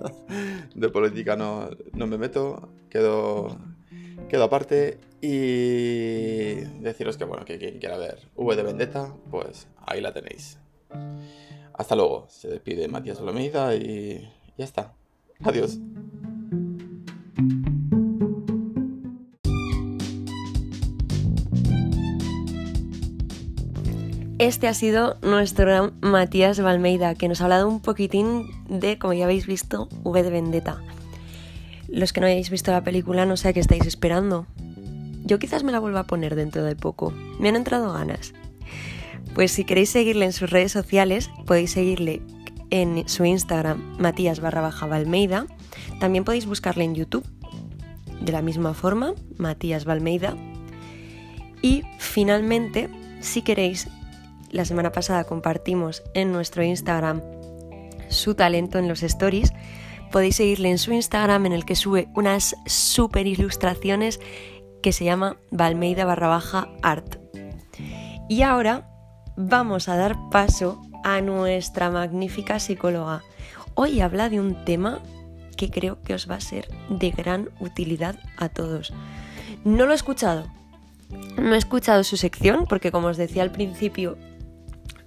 de política no, no, me meto, quedo, quedo aparte y deciros que bueno, que quien quiera ver V de Vendetta, pues ahí la tenéis. Hasta luego, se despide Matías Olomida y ya está. Adiós. Este ha sido nuestro Matías Valmeida, que nos ha hablado un poquitín de, como ya habéis visto, V de Vendetta. Los que no hayáis visto la película no sé a qué estáis esperando. Yo quizás me la vuelva a poner dentro de poco. Me han entrado ganas. Pues si queréis seguirle en sus redes sociales, podéis seguirle en su Instagram, Matías barra baja Valmeida. También podéis buscarle en YouTube, de la misma forma, Matías Valmeida. Y finalmente, si queréis la semana pasada compartimos en nuestro Instagram su talento en los stories. Podéis seguirle en su Instagram en el que sube unas super ilustraciones que se llama Valmeida barra baja art. Y ahora vamos a dar paso a nuestra magnífica psicóloga. Hoy habla de un tema que creo que os va a ser de gran utilidad a todos. No lo he escuchado. No he escuchado su sección porque como os decía al principio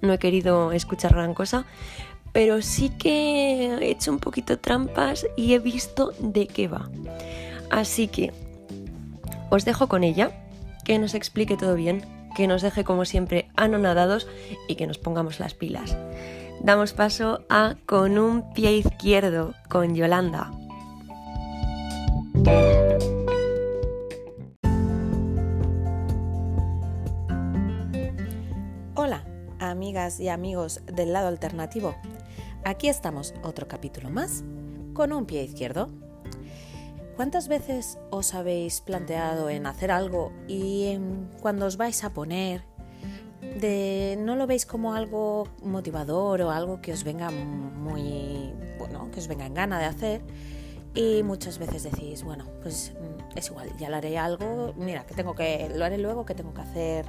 no he querido escuchar gran cosa, pero sí que he hecho un poquito trampas y he visto de qué va. Así que os dejo con ella, que nos explique todo bien, que nos deje como siempre anonadados y que nos pongamos las pilas. Damos paso a Con un pie izquierdo con Yolanda. Amigas y amigos del lado alternativo. Aquí estamos, otro capítulo más, con un pie izquierdo. ¿Cuántas veces os habéis planteado en hacer algo y cuando os vais a poner, de, no lo veis como algo motivador o algo que os venga muy, bueno, que os venga en gana de hacer? Y muchas veces decís, bueno, pues mm, es igual, ya lo haré algo, mira, que tengo que, lo haré luego, que tengo que hacer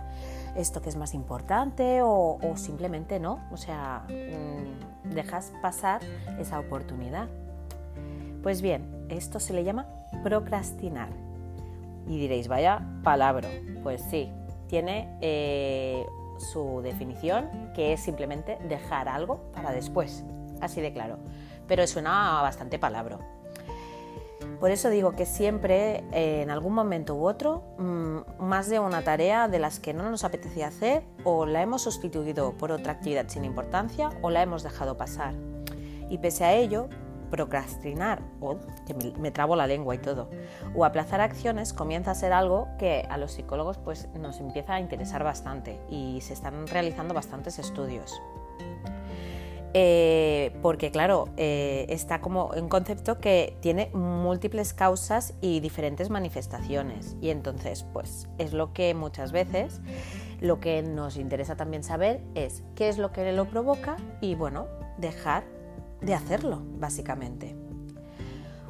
esto que es más importante o, simplemente no, o sea, mm, dejas pasar esa oportunidad. Pues bien, esto se le llama procrastinar. Y diréis, vaya palabra. Pues sí, tiene eh, su definición, que es simplemente dejar algo para después, así de claro. Pero suena bastante palabra. Por eso digo que siempre, eh, en algún momento u otro, mm, más de una tarea de las que no nos apetecía hacer, o la hemos sustituido por otra actividad sin importancia, o la hemos dejado pasar. Y pese a ello, procrastinar, o que me, trabo la lengua y todo, o aplazar acciones comienza a ser algo que a los psicólogos pues, nos empieza a interesar bastante y se están realizando bastantes estudios. Eh, porque claro, eh, está como un concepto que tiene múltiples causas y diferentes manifestaciones. Y entonces, pues es lo que muchas veces lo que nos interesa también saber es qué es lo que lo provoca y bueno, dejar de hacerlo, básicamente.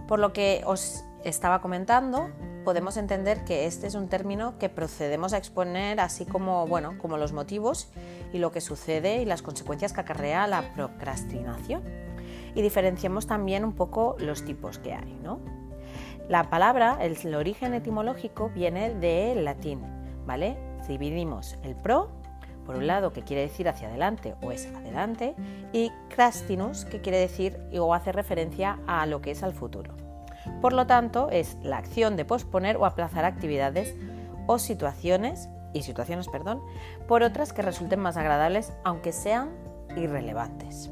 Por lo que os estaba comentando, podemos entender que este es un término que procedemos a exponer así como, bueno, como los motivos y lo que sucede y las consecuencias que acarrea la procrastinación. Y diferenciamos también un poco los tipos que hay, ¿no? La palabra, el, origen etimológico viene del latín, ¿vale? Dividimos el pro, por un lado, que quiere decir hacia adelante o es adelante, y crastinus, que quiere decir o hace referencia a lo que es al futuro. Por lo tanto, es la acción de posponer o aplazar actividades o situaciones, y situaciones, perdón, por otras que resulten más agradables, aunque sean irrelevantes.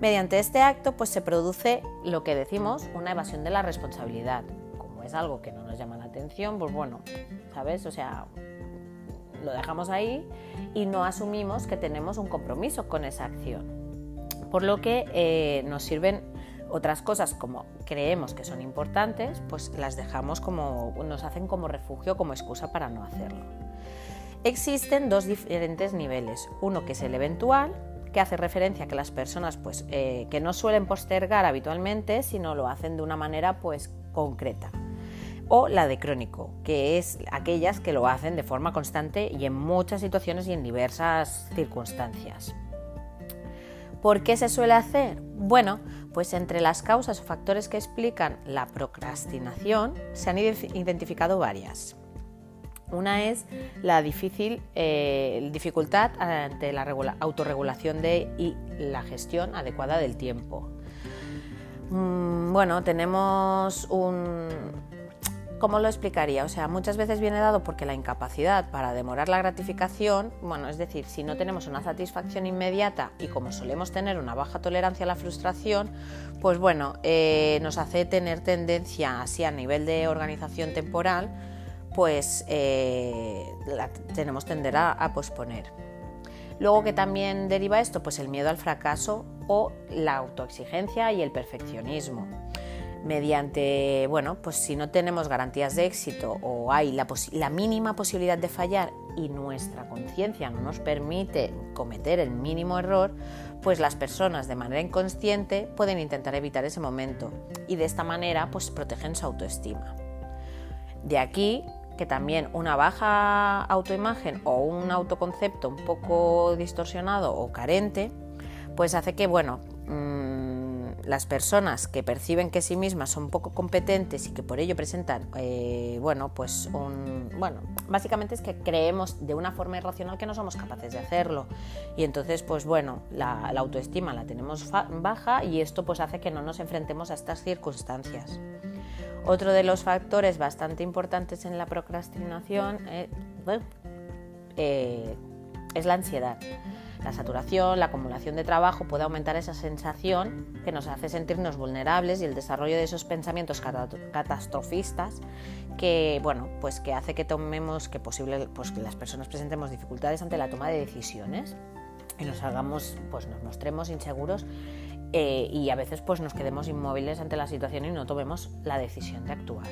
Mediante este acto pues se produce lo que decimos una evasión de la responsabilidad. Como es algo que no nos llama la atención, pues bueno, ¿sabes? O sea, lo dejamos ahí y no asumimos que tenemos un compromiso con esa acción. Por lo que eh, nos sirven otras cosas como creemos que son importantes, pues las dejamos como, nos hacen como refugio, como excusa para no hacerlo. Existen dos diferentes niveles, uno que es el eventual, que hace referencia a que las personas pues, eh, que no suelen postergar habitualmente, sino lo hacen de una manera pues, concreta. O la de crónico, que es aquellas que lo hacen de forma constante y en muchas situaciones y en diversas circunstancias. ¿Por qué se suele hacer? Bueno, pues entre las causas o factores que explican la procrastinación se han identificado varias. Una es la difícil eh, dificultad ante la autorregulación de, y la gestión adecuada del tiempo. Mm, bueno, tenemos un, ¿Cómo lo explicaría? O sea, muchas veces viene dado porque la incapacidad para demorar la gratificación, bueno, es decir, si no tenemos una satisfacción inmediata y como solemos tener una baja tolerancia a la frustración, pues bueno, eh, nos hace tener tendencia así a nivel de organización temporal pues eh, tenemos tender a, posponer. Luego que también deriva esto, pues el miedo al fracaso o la autoexigencia y el perfeccionismo. Mediante, bueno, pues si no tenemos garantías de éxito o hay la, mínima posibilidad de fallar y nuestra conciencia no nos permite cometer el mínimo error, pues las personas de manera inconsciente pueden intentar evitar ese momento y de esta manera pues protegen su autoestima. De aquí que también una baja autoimagen o un autoconcepto un poco distorsionado o carente, pues hace que, bueno, mm, las personas que perciben que sí mismas son poco competentes y que por ello presentan, eh, bueno, pues un, bueno, básicamente es que creemos de una forma irracional que no somos capaces de hacerlo y entonces, pues bueno, la, autoestima la tenemos baja y esto pues hace que no nos enfrentemos a estas circunstancias. Otro de los factores bastante importantes en la procrastinación eh, eh, es la ansiedad. La saturación, la acumulación de trabajo puede aumentar esa sensación que nos hace sentirnos vulnerables y el desarrollo de esos pensamientos catastrofistas que, bueno, pues que hace que tomemos, que posible, pues que las personas presentemos dificultades ante la toma de decisiones y nos hagamos, pues nos mostremos inseguros eh, y a veces pues nos quedemos inmóviles ante la situación y no tomemos la decisión de actuar.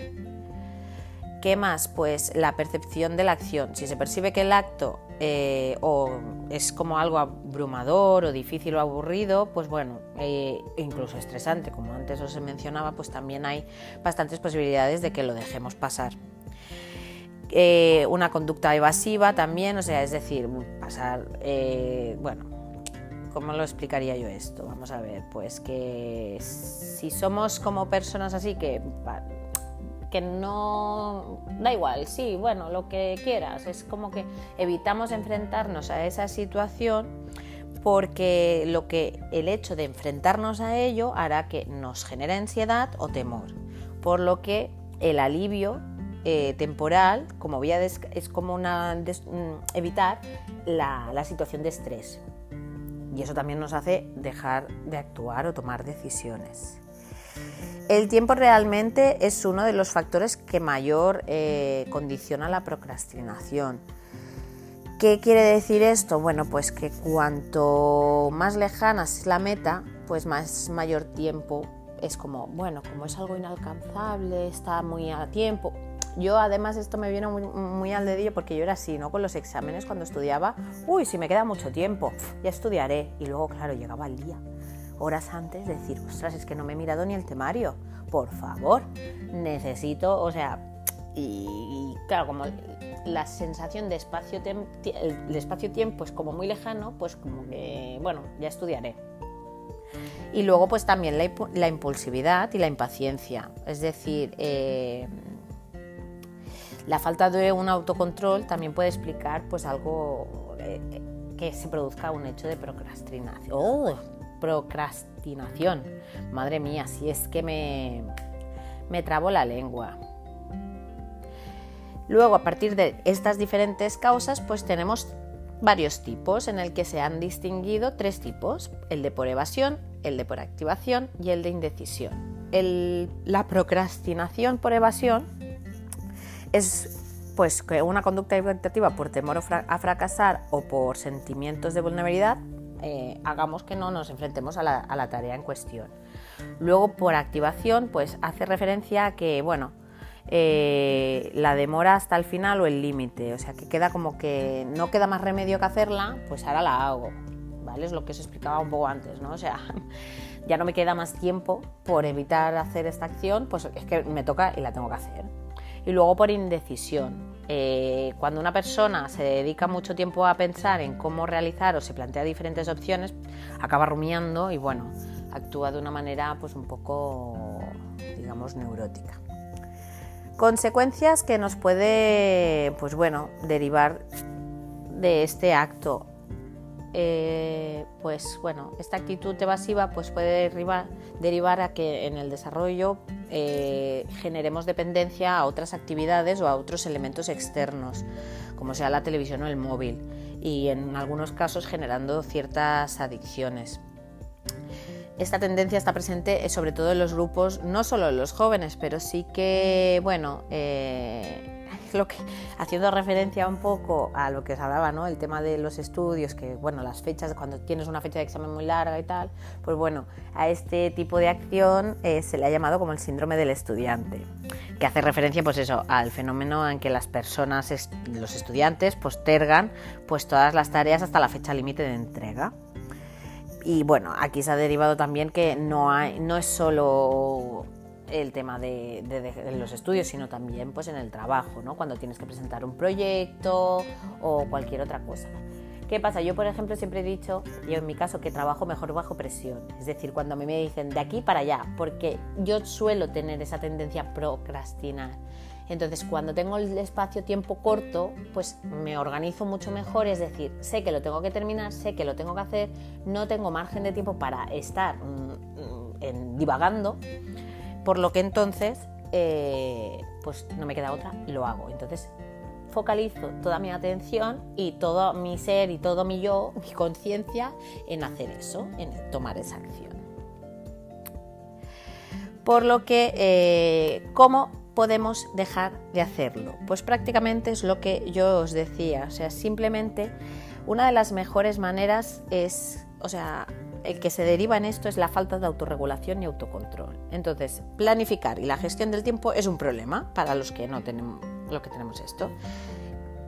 ¿Qué más? Pues la percepción de la acción. Si se percibe que el acto eh, o es como algo abrumador o difícil o aburrido, pues bueno, eh, incluso estresante, como antes os mencionaba, pues también hay bastantes posibilidades de que lo dejemos pasar. una conducta evasiva también, o sea, es decir, pasar, bueno, ¿Cómo lo explicaría yo esto? Vamos a ver, pues que si somos como personas así que, que no... Da igual, sí, bueno, lo que quieras. Es como que evitamos enfrentarnos a esa situación porque lo que el hecho de enfrentarnos a ello hará que nos genere ansiedad o temor. Por lo que el alivio eh, temporal, como voy es como una mm, evitar la, la situación de estrés y eso también nos hace dejar de actuar o tomar decisiones. El tiempo realmente es uno de los factores que mayor eh, condiciona la procrastinación. ¿Qué quiere decir esto? Bueno, pues que cuanto más lejana es la meta, pues más mayor tiempo es como, bueno, como es algo inalcanzable, está muy a tiempo, yo además esto me viene muy, al dedillo porque yo era así, ¿no? Con los exámenes cuando estudiaba, uy, si me queda mucho tiempo, ya estudiaré. Y luego, claro, llegaba el día. Horas antes decir, ostras, es que no me he mirado ni el temario, por favor, necesito, o sea, y, claro, como la sensación de espacio-tiempo el espacio-tiempo es como muy lejano, pues como que, bueno, ya estudiaré. Y luego pues también la, impulsividad y la impaciencia, es decir, eh, la falta de un autocontrol también puede explicar pues algo eh, que se produzca un hecho de procrastinación. ¡Oh! Procrastinación. Madre mía, si es que me, me trabo la lengua. Luego, a partir de estas diferentes causas, pues tenemos varios tipos en el que se han distinguido tres tipos, el de por evasión, el de por activación y el de indecisión. la procrastinación por evasión es pues una conducta evitativa por temor a fracasar o por sentimientos de vulnerabilidad eh, hagamos que no nos enfrentemos a la, tarea en cuestión. Luego por activación pues hace referencia a que bueno eh, la demora hasta el final o el límite, o sea que queda como que no queda más remedio que hacerla, pues ahora la hago, ¿vale? Es lo que os explicaba un poco antes, ¿no? O sea, ya no me queda más tiempo por evitar hacer esta acción, pues es que me toca y la tengo que hacer y luego por indecisión. Eh, cuando una persona se dedica mucho tiempo a pensar en cómo realizar o se plantea diferentes opciones, acaba rumiando y bueno, actúa de una manera pues un poco, digamos, neurótica. Consecuencias que nos puede, pues bueno, derivar de este acto. Eh, pues bueno, esta actitud evasiva pues puede derivar, a que en el desarrollo eh, generemos dependencia a otras actividades o a otros elementos externos, como sea la televisión o el móvil, y en algunos casos generando ciertas adicciones. Esta tendencia está presente eh, sobre todo en los grupos, no solo en los jóvenes, pero sí que, bueno, lo que, haciendo referencia un poco a lo que os hablaba, ¿no? El tema de los estudios, que bueno, las fechas, cuando tienes una fecha de examen muy larga y tal, pues bueno, a este tipo de acción eh, se le ha llamado como el síndrome del estudiante, que hace referencia, pues eso, al fenómeno en que las personas, los estudiantes, postergan pues todas las tareas hasta la fecha límite de entrega. Y bueno, aquí se ha derivado también que no, es solo el tema de, los estudios, sino también pues en el trabajo, ¿no? cuando tienes que presentar un proyecto o cualquier otra cosa. ¿Qué pasa? Yo, por ejemplo, siempre he dicho, yo en mi caso, que trabajo mejor bajo presión. Es decir, cuando a mí me dicen de aquí para allá, porque yo suelo tener esa tendencia a procrastinar. Entonces, cuando tengo el espacio-tiempo corto, pues me organizo mucho mejor, es decir, sé que lo tengo que terminar, sé que lo tengo que hacer, no tengo margen de tiempo para estar mm, mm, divagando por lo que entonces, eh, pues no me queda otra, lo hago. Entonces focalizo toda mi atención y todo mi ser y todo mi yo, mi conciencia, en hacer eso, en tomar esa acción. Por lo que, eh, ¿cómo podemos dejar de hacerlo? Pues prácticamente es lo que yo os decía, o sea, simplemente una de las mejores maneras es, o sea, el que se deriva en esto es la falta de autorregulación y autocontrol. Entonces, planificar y la gestión del tiempo es un problema para los que no tenemos que tenemos esto.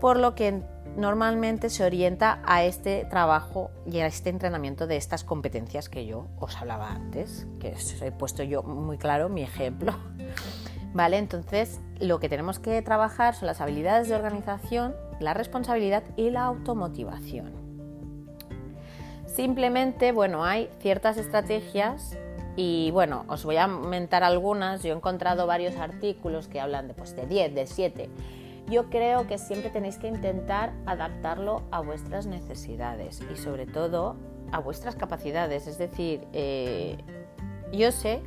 Por lo que normalmente se orienta a este trabajo y a este entrenamiento de estas competencias que yo os hablaba antes, que os he puesto yo muy claro mi ejemplo. Vale, entonces lo que tenemos que trabajar son las habilidades de organización, la responsabilidad y la automotivación. Simplemente, bueno, hay ciertas estrategias y bueno, os voy a comentar algunas. Yo he encontrado varios artículos que hablan de, pues, de 10, de 7. Yo creo que siempre tenéis que intentar adaptarlo a vuestras necesidades y sobre todo a vuestras capacidades. Es decir, eh, yo sé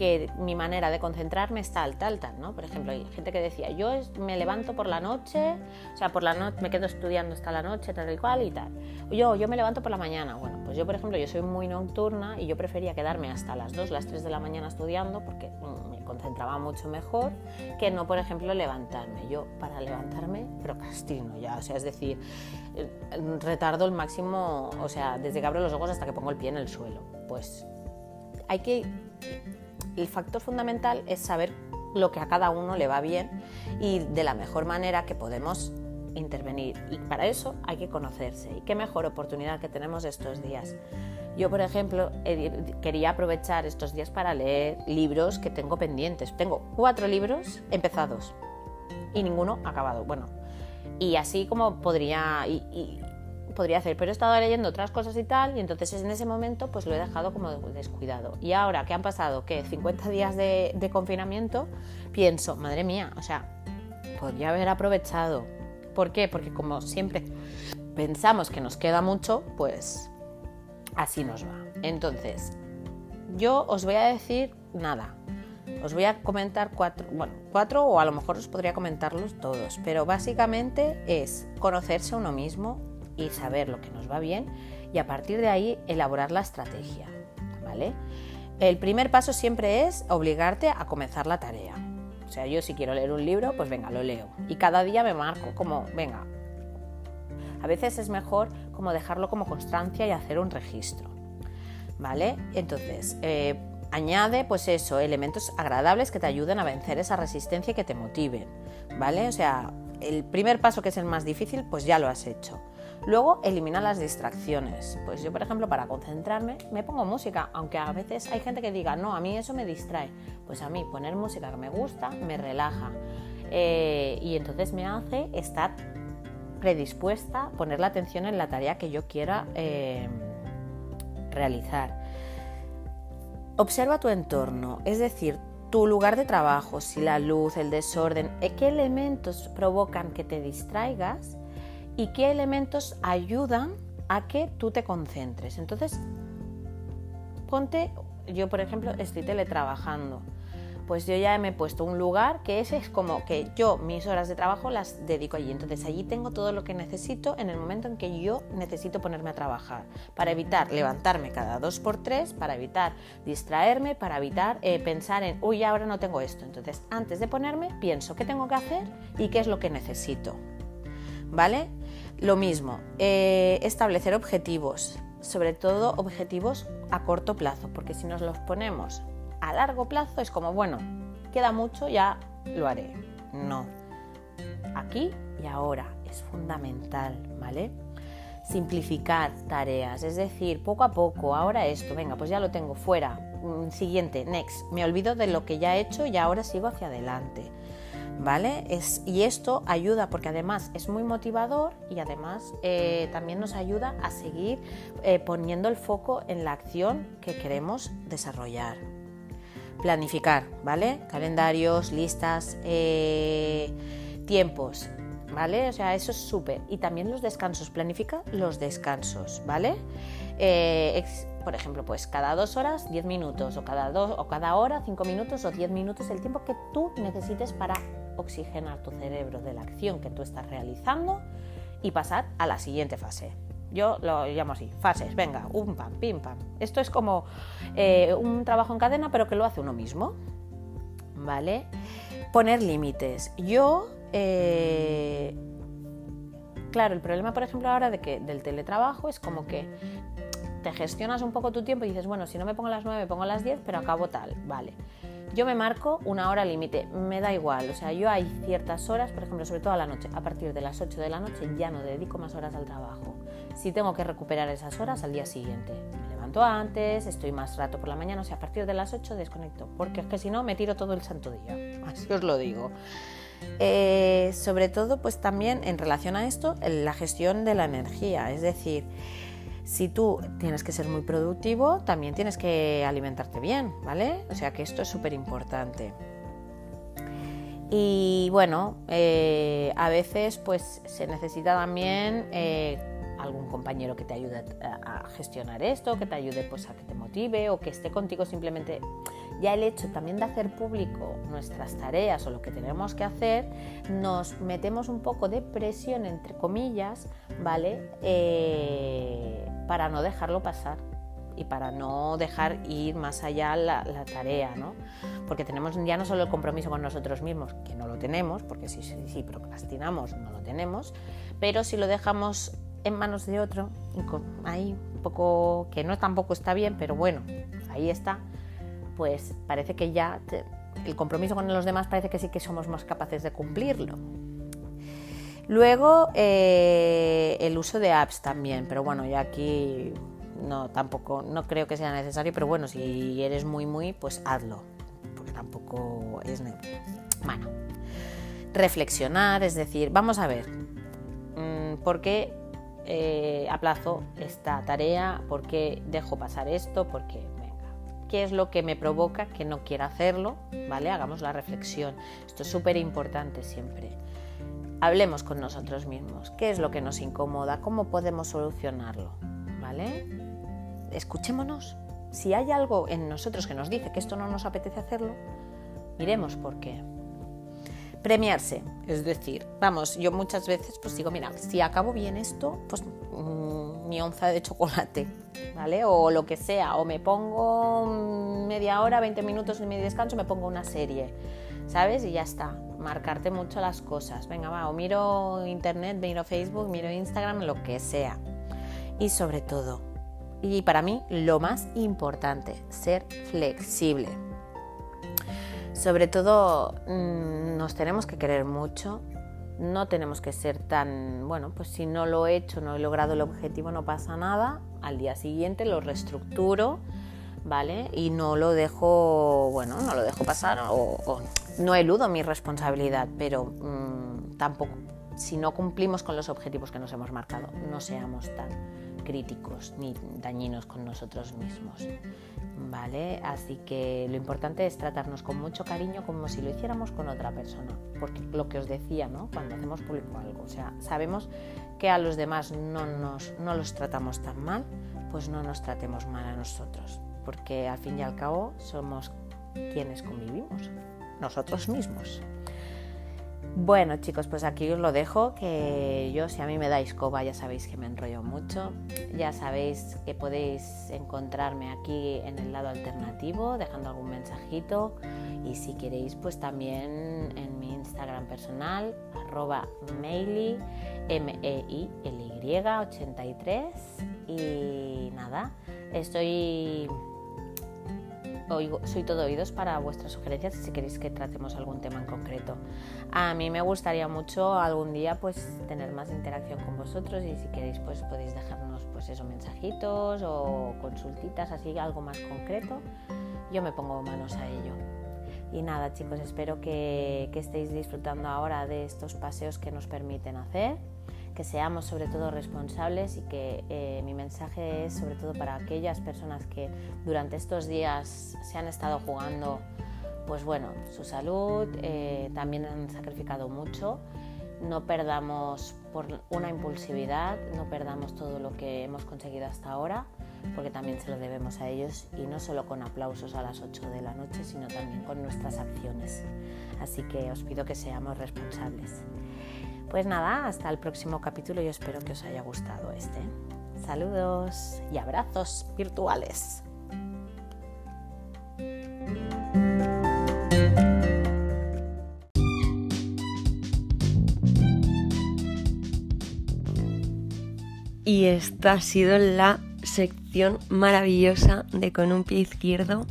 que mi manera de concentrarme está alta, alta, ¿no? Por ejemplo, hay gente que decía, yo me levanto por la noche, o sea, por la noche me quedo estudiando hasta la noche, tal y cual y tal. Yo, yo me levanto por la mañana. Bueno, pues yo, por ejemplo, yo soy muy nocturna y yo prefería quedarme hasta las 2, las 3 de la mañana estudiando porque me concentraba mucho mejor que no, por ejemplo, levantarme. Yo, para levantarme, procrastino ya, o sea, es decir, eh, retardo el máximo, o sea, desde que abro los ojos hasta que pongo el pie en el suelo. Pues hay que el factor fundamental es saber lo que a cada uno le va bien y de la mejor manera que podemos intervenir. Y para eso hay que conocerse. Y qué mejor oportunidad que tenemos estos días. Yo, por ejemplo, quería aprovechar estos días para leer libros que tengo pendientes. Tengo cuatro libros empezados y ninguno acabado. Bueno, y así como podría, podría hacer, pero he estado leyendo otras cosas y tal, y entonces en ese momento pues lo he dejado como descuidado. Y ahora que han pasado, ¿qué? 50 días de, confinamiento, pienso, madre mía, o sea, podría haber aprovechado. ¿Por qué? Porque como siempre pensamos que nos queda mucho, pues así nos va. Entonces, yo os voy a decir nada. Os voy a comentar cuatro, bueno, cuatro o a lo mejor os podría comentarlos todos, pero básicamente es conocerse uno mismo y saber lo que nos va bien y a partir de ahí elaborar la estrategia, ¿vale? El primer paso siempre es obligarte a comenzar la tarea. O sea, yo si quiero leer un libro, pues venga, lo leo. Y cada día me marco como, venga, a veces es mejor como dejarlo como constancia y hacer un registro. ¿Vale? Entonces, eh, añade pues eso, elementos agradables que te ayuden a vencer esa resistencia y que te motiven. ¿Vale? O sea, el primer paso que es el más difícil, pues ya lo has hecho. Luego elimina las distracciones. Pues yo, por ejemplo, para concentrarme me pongo música, aunque a veces hay gente que diga, no, a mí eso me distrae. Pues a mí poner música que me gusta me relaja. Eh, y entonces me hace estar predispuesta a poner la atención en la tarea que yo quiera eh, realizar. Observa tu entorno, es decir, tu lugar de trabajo, si la luz, el desorden, qué elementos provocan que te distraigas y qué elementos ayudan a que tú te concentres. Entonces, ponte, yo por ejemplo estoy teletrabajando pues yo ya me he puesto un lugar que ese es como que yo mis horas de trabajo las dedico allí. Entonces allí tengo todo lo que necesito en el momento en que yo necesito ponerme a trabajar, para evitar levantarme cada dos por tres, para evitar distraerme, para evitar eh, pensar en, uy, ahora no tengo esto. Entonces antes de ponerme, pienso qué tengo que hacer y qué es lo que necesito. ¿Vale? Lo mismo, eh, establecer objetivos, sobre todo objetivos a corto plazo, porque si nos los ponemos a largo plazo es como, bueno, queda mucho, ya lo haré. No. Aquí y ahora es fundamental, ¿vale? Simplificar tareas, es decir, poco a poco, ahora esto, venga, pues ya lo tengo fuera. Mm, siguiente, next. Me olvido de lo que ya he hecho y ahora sigo hacia adelante. ¿Vale? Es, y esto ayuda porque además es muy motivador y además eh, también nos ayuda a seguir eh, poniendo el foco en la acción que queremos desarrollar planificar, ¿vale? Calendarios, listas, eh, tiempos, ¿vale? O sea, eso es súper. Y también los descansos, planifica los descansos, ¿vale? Por ejemplo, pues cada dos horas, diez minutos, o cada, dos, o cada hora, cinco minutos, o diez minutos, el tiempo que tú necesites para oxigenar tu cerebro de la acción que tú estás realizando y pasar a la siguiente fase. Yo lo llamo así, fases, venga, un pam, pim, pam. Esto es como eh, un trabajo en cadena, pero que lo hace uno mismo. ¿Vale? Poner límites. Yo, eh, claro, el problema, por ejemplo, ahora de que del teletrabajo es como que te gestionas un poco tu tiempo y dices, bueno, si no me pongo las 9, me pongo las 10, pero acabo tal, vale. Yo me marco una hora límite, me da igual, o sea, yo hay ciertas horas, por ejemplo, sobre todo a la noche, a partir de las 8 de la noche ya no dedico más horas al trabajo. Si tengo que recuperar esas horas al día siguiente, me levanto antes, estoy más rato por la mañana, o sea, a partir de las 8 desconecto, porque es que si no me tiro todo el santo día, así os lo digo. Eh, sobre todo, pues también en relación a esto, la gestión de la energía, es decir, si tú tienes que ser muy productivo, también tienes que alimentarte bien, ¿vale? O sea que esto es súper importante. Y bueno, eh, a veces pues se necesita también eh, algún compañero que te ayude a, gestionar esto, que te ayude pues a que te motive o que esté contigo simplemente. Ya el hecho también de hacer público nuestras tareas o lo que tenemos que hacer, nos metemos un poco de presión entre comillas, ¿vale? Eh, para no dejarlo pasar y para no dejar ir más allá la, tarea, ¿no? Porque tenemos ya no solo el compromiso con nosotros mismos, que no lo tenemos, porque si, si, procrastinamos no lo tenemos, pero si lo dejamos en manos de otro, ahí un poco, que no tampoco está bien, pero bueno, ahí está, pues parece que ya el compromiso con los demás parece que sí que somos más capaces de cumplirlo. Luego eh, el uso de apps también, pero bueno, ya aquí no tampoco no creo que sea necesario, pero bueno, si eres muy muy, pues hazlo, porque tampoco es bueno. Reflexionar, es decir, vamos a ver, mm, ¿por qué eh, aplazo esta tarea? ¿Por qué dejo pasar esto? ¿Por qué? Venga, ¿qué es lo que me provoca que no quiera hacerlo? ¿Vale? Hagamos la reflexión. Esto es súper importante siempre. Hablemos con nosotros mismos. ¿Qué es lo que nos incomoda? ¿Cómo podemos solucionarlo? ¿Vale? Escuchémonos. Si hay algo en nosotros que nos dice que esto no nos apetece hacerlo, miremos por qué. Premiarse, es decir, vamos, yo muchas veces pues digo, mira, si acabo bien esto, pues mm, mi onza de chocolate, ¿vale? O lo que sea, o me pongo media hora, 20 minutos de mi descanso, me pongo una serie, ¿sabes? Y ya está, marcarte mucho las cosas. Venga, va, o miro internet, miro Facebook, miro Instagram, lo que sea. Y sobre todo, y para mí lo más importante, ser flexible. Sobre todo, mm, nos tenemos que querer mucho, no tenemos que ser tan, bueno, pues si no lo he hecho, no he logrado el objetivo, no pasa nada, al día siguiente lo reestructuro, ¿vale? Y no lo dejo, bueno, no lo dejo pasar o, no eludo mi responsabilidad, pero mm, tampoco, si no cumplimos con los objetivos que nos hemos marcado, no seamos tan críticos ni dañinos con nosotros mismos. ¿Vale? Así que lo importante es tratarnos con mucho cariño como si lo hiciéramos con otra persona. Porque lo que os decía, ¿no? Cuando hacemos público algo, o sea, sabemos que a los demás no, nos, no los tratamos tan mal, pues no nos tratemos mal a nosotros. Porque al fin y al cabo somos quienes convivimos, nosotros mismos. Bueno chicos, pues aquí os lo dejo, que yo si a mí me dais coba ya sabéis que me enrollo mucho, ya sabéis que podéis encontrarme aquí en el lado alternativo dejando algún mensajito. Y si queréis pues también en mi Instagram personal arroba maily m e i l y 83 y nada, estoy soy todo oídos para vuestras sugerencias si queréis que tratemos algún tema en concreto. A mí me gustaría mucho algún día pues tener más interacción con vosotros y si queréis pues podéis dejarnos pues esos mensajitos o consultitas, así algo más concreto. Yo me pongo manos a ello. Y nada chicos, espero que, estéis disfrutando ahora de estos paseos que nos permiten hacer que seamos sobre todo responsables y que eh, mi mensaje es sobre todo para aquellas personas que durante estos días se han estado jugando pues bueno, su salud, eh, también han sacrificado mucho. No perdamos por una impulsividad, no perdamos todo lo que hemos conseguido hasta ahora, porque también se lo debemos a ellos y no solo con aplausos a las 8 de la noche, sino también con nuestras acciones. Así que os pido que seamos responsables. Pues nada, hasta el próximo capítulo y espero que os haya gustado este. Saludos y abrazos virtuales. Y esta ha sido la sección maravillosa de Con un pie izquierdo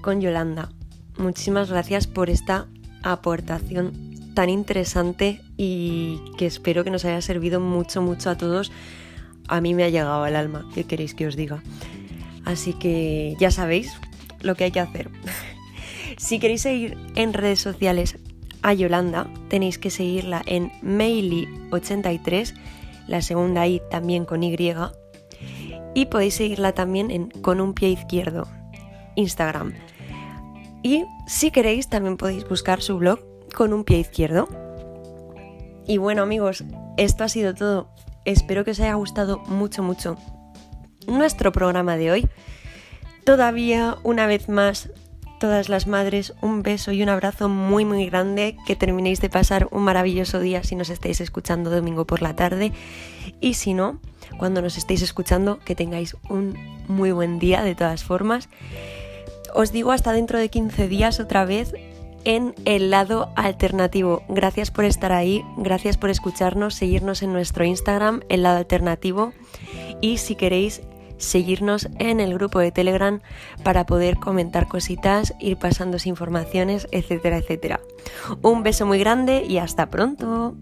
con Yolanda. Muchísimas gracias por esta aportación tan interesante y que espero que nos haya servido mucho, mucho a todos. A mí me ha llegado al alma, ¿qué queréis que os diga? Así que ya sabéis lo que hay que hacer. si queréis seguir en redes sociales a Yolanda, tenéis que seguirla en Maily83, la segunda I también con Y, y podéis seguirla también en Con un pie izquierdo, Instagram. Y si queréis, también podéis buscar su blog con un pie izquierdo. Y bueno amigos, esto ha sido todo. Espero que os haya gustado mucho, mucho nuestro programa de hoy. Todavía, una vez más, todas las madres, un beso y un abrazo muy, muy grande. Que terminéis de pasar un maravilloso día si nos estáis escuchando domingo por la tarde. Y si no, cuando nos estéis escuchando, que tengáis un muy buen día de todas formas. Os digo hasta dentro de 15 días otra vez en el lado alternativo. Gracias por estar ahí, gracias por escucharnos, seguirnos en nuestro Instagram, el lado alternativo, y si queréis seguirnos en el grupo de Telegram para poder comentar cositas, ir pasándose informaciones, etcétera, etcétera. Un beso muy grande y hasta pronto.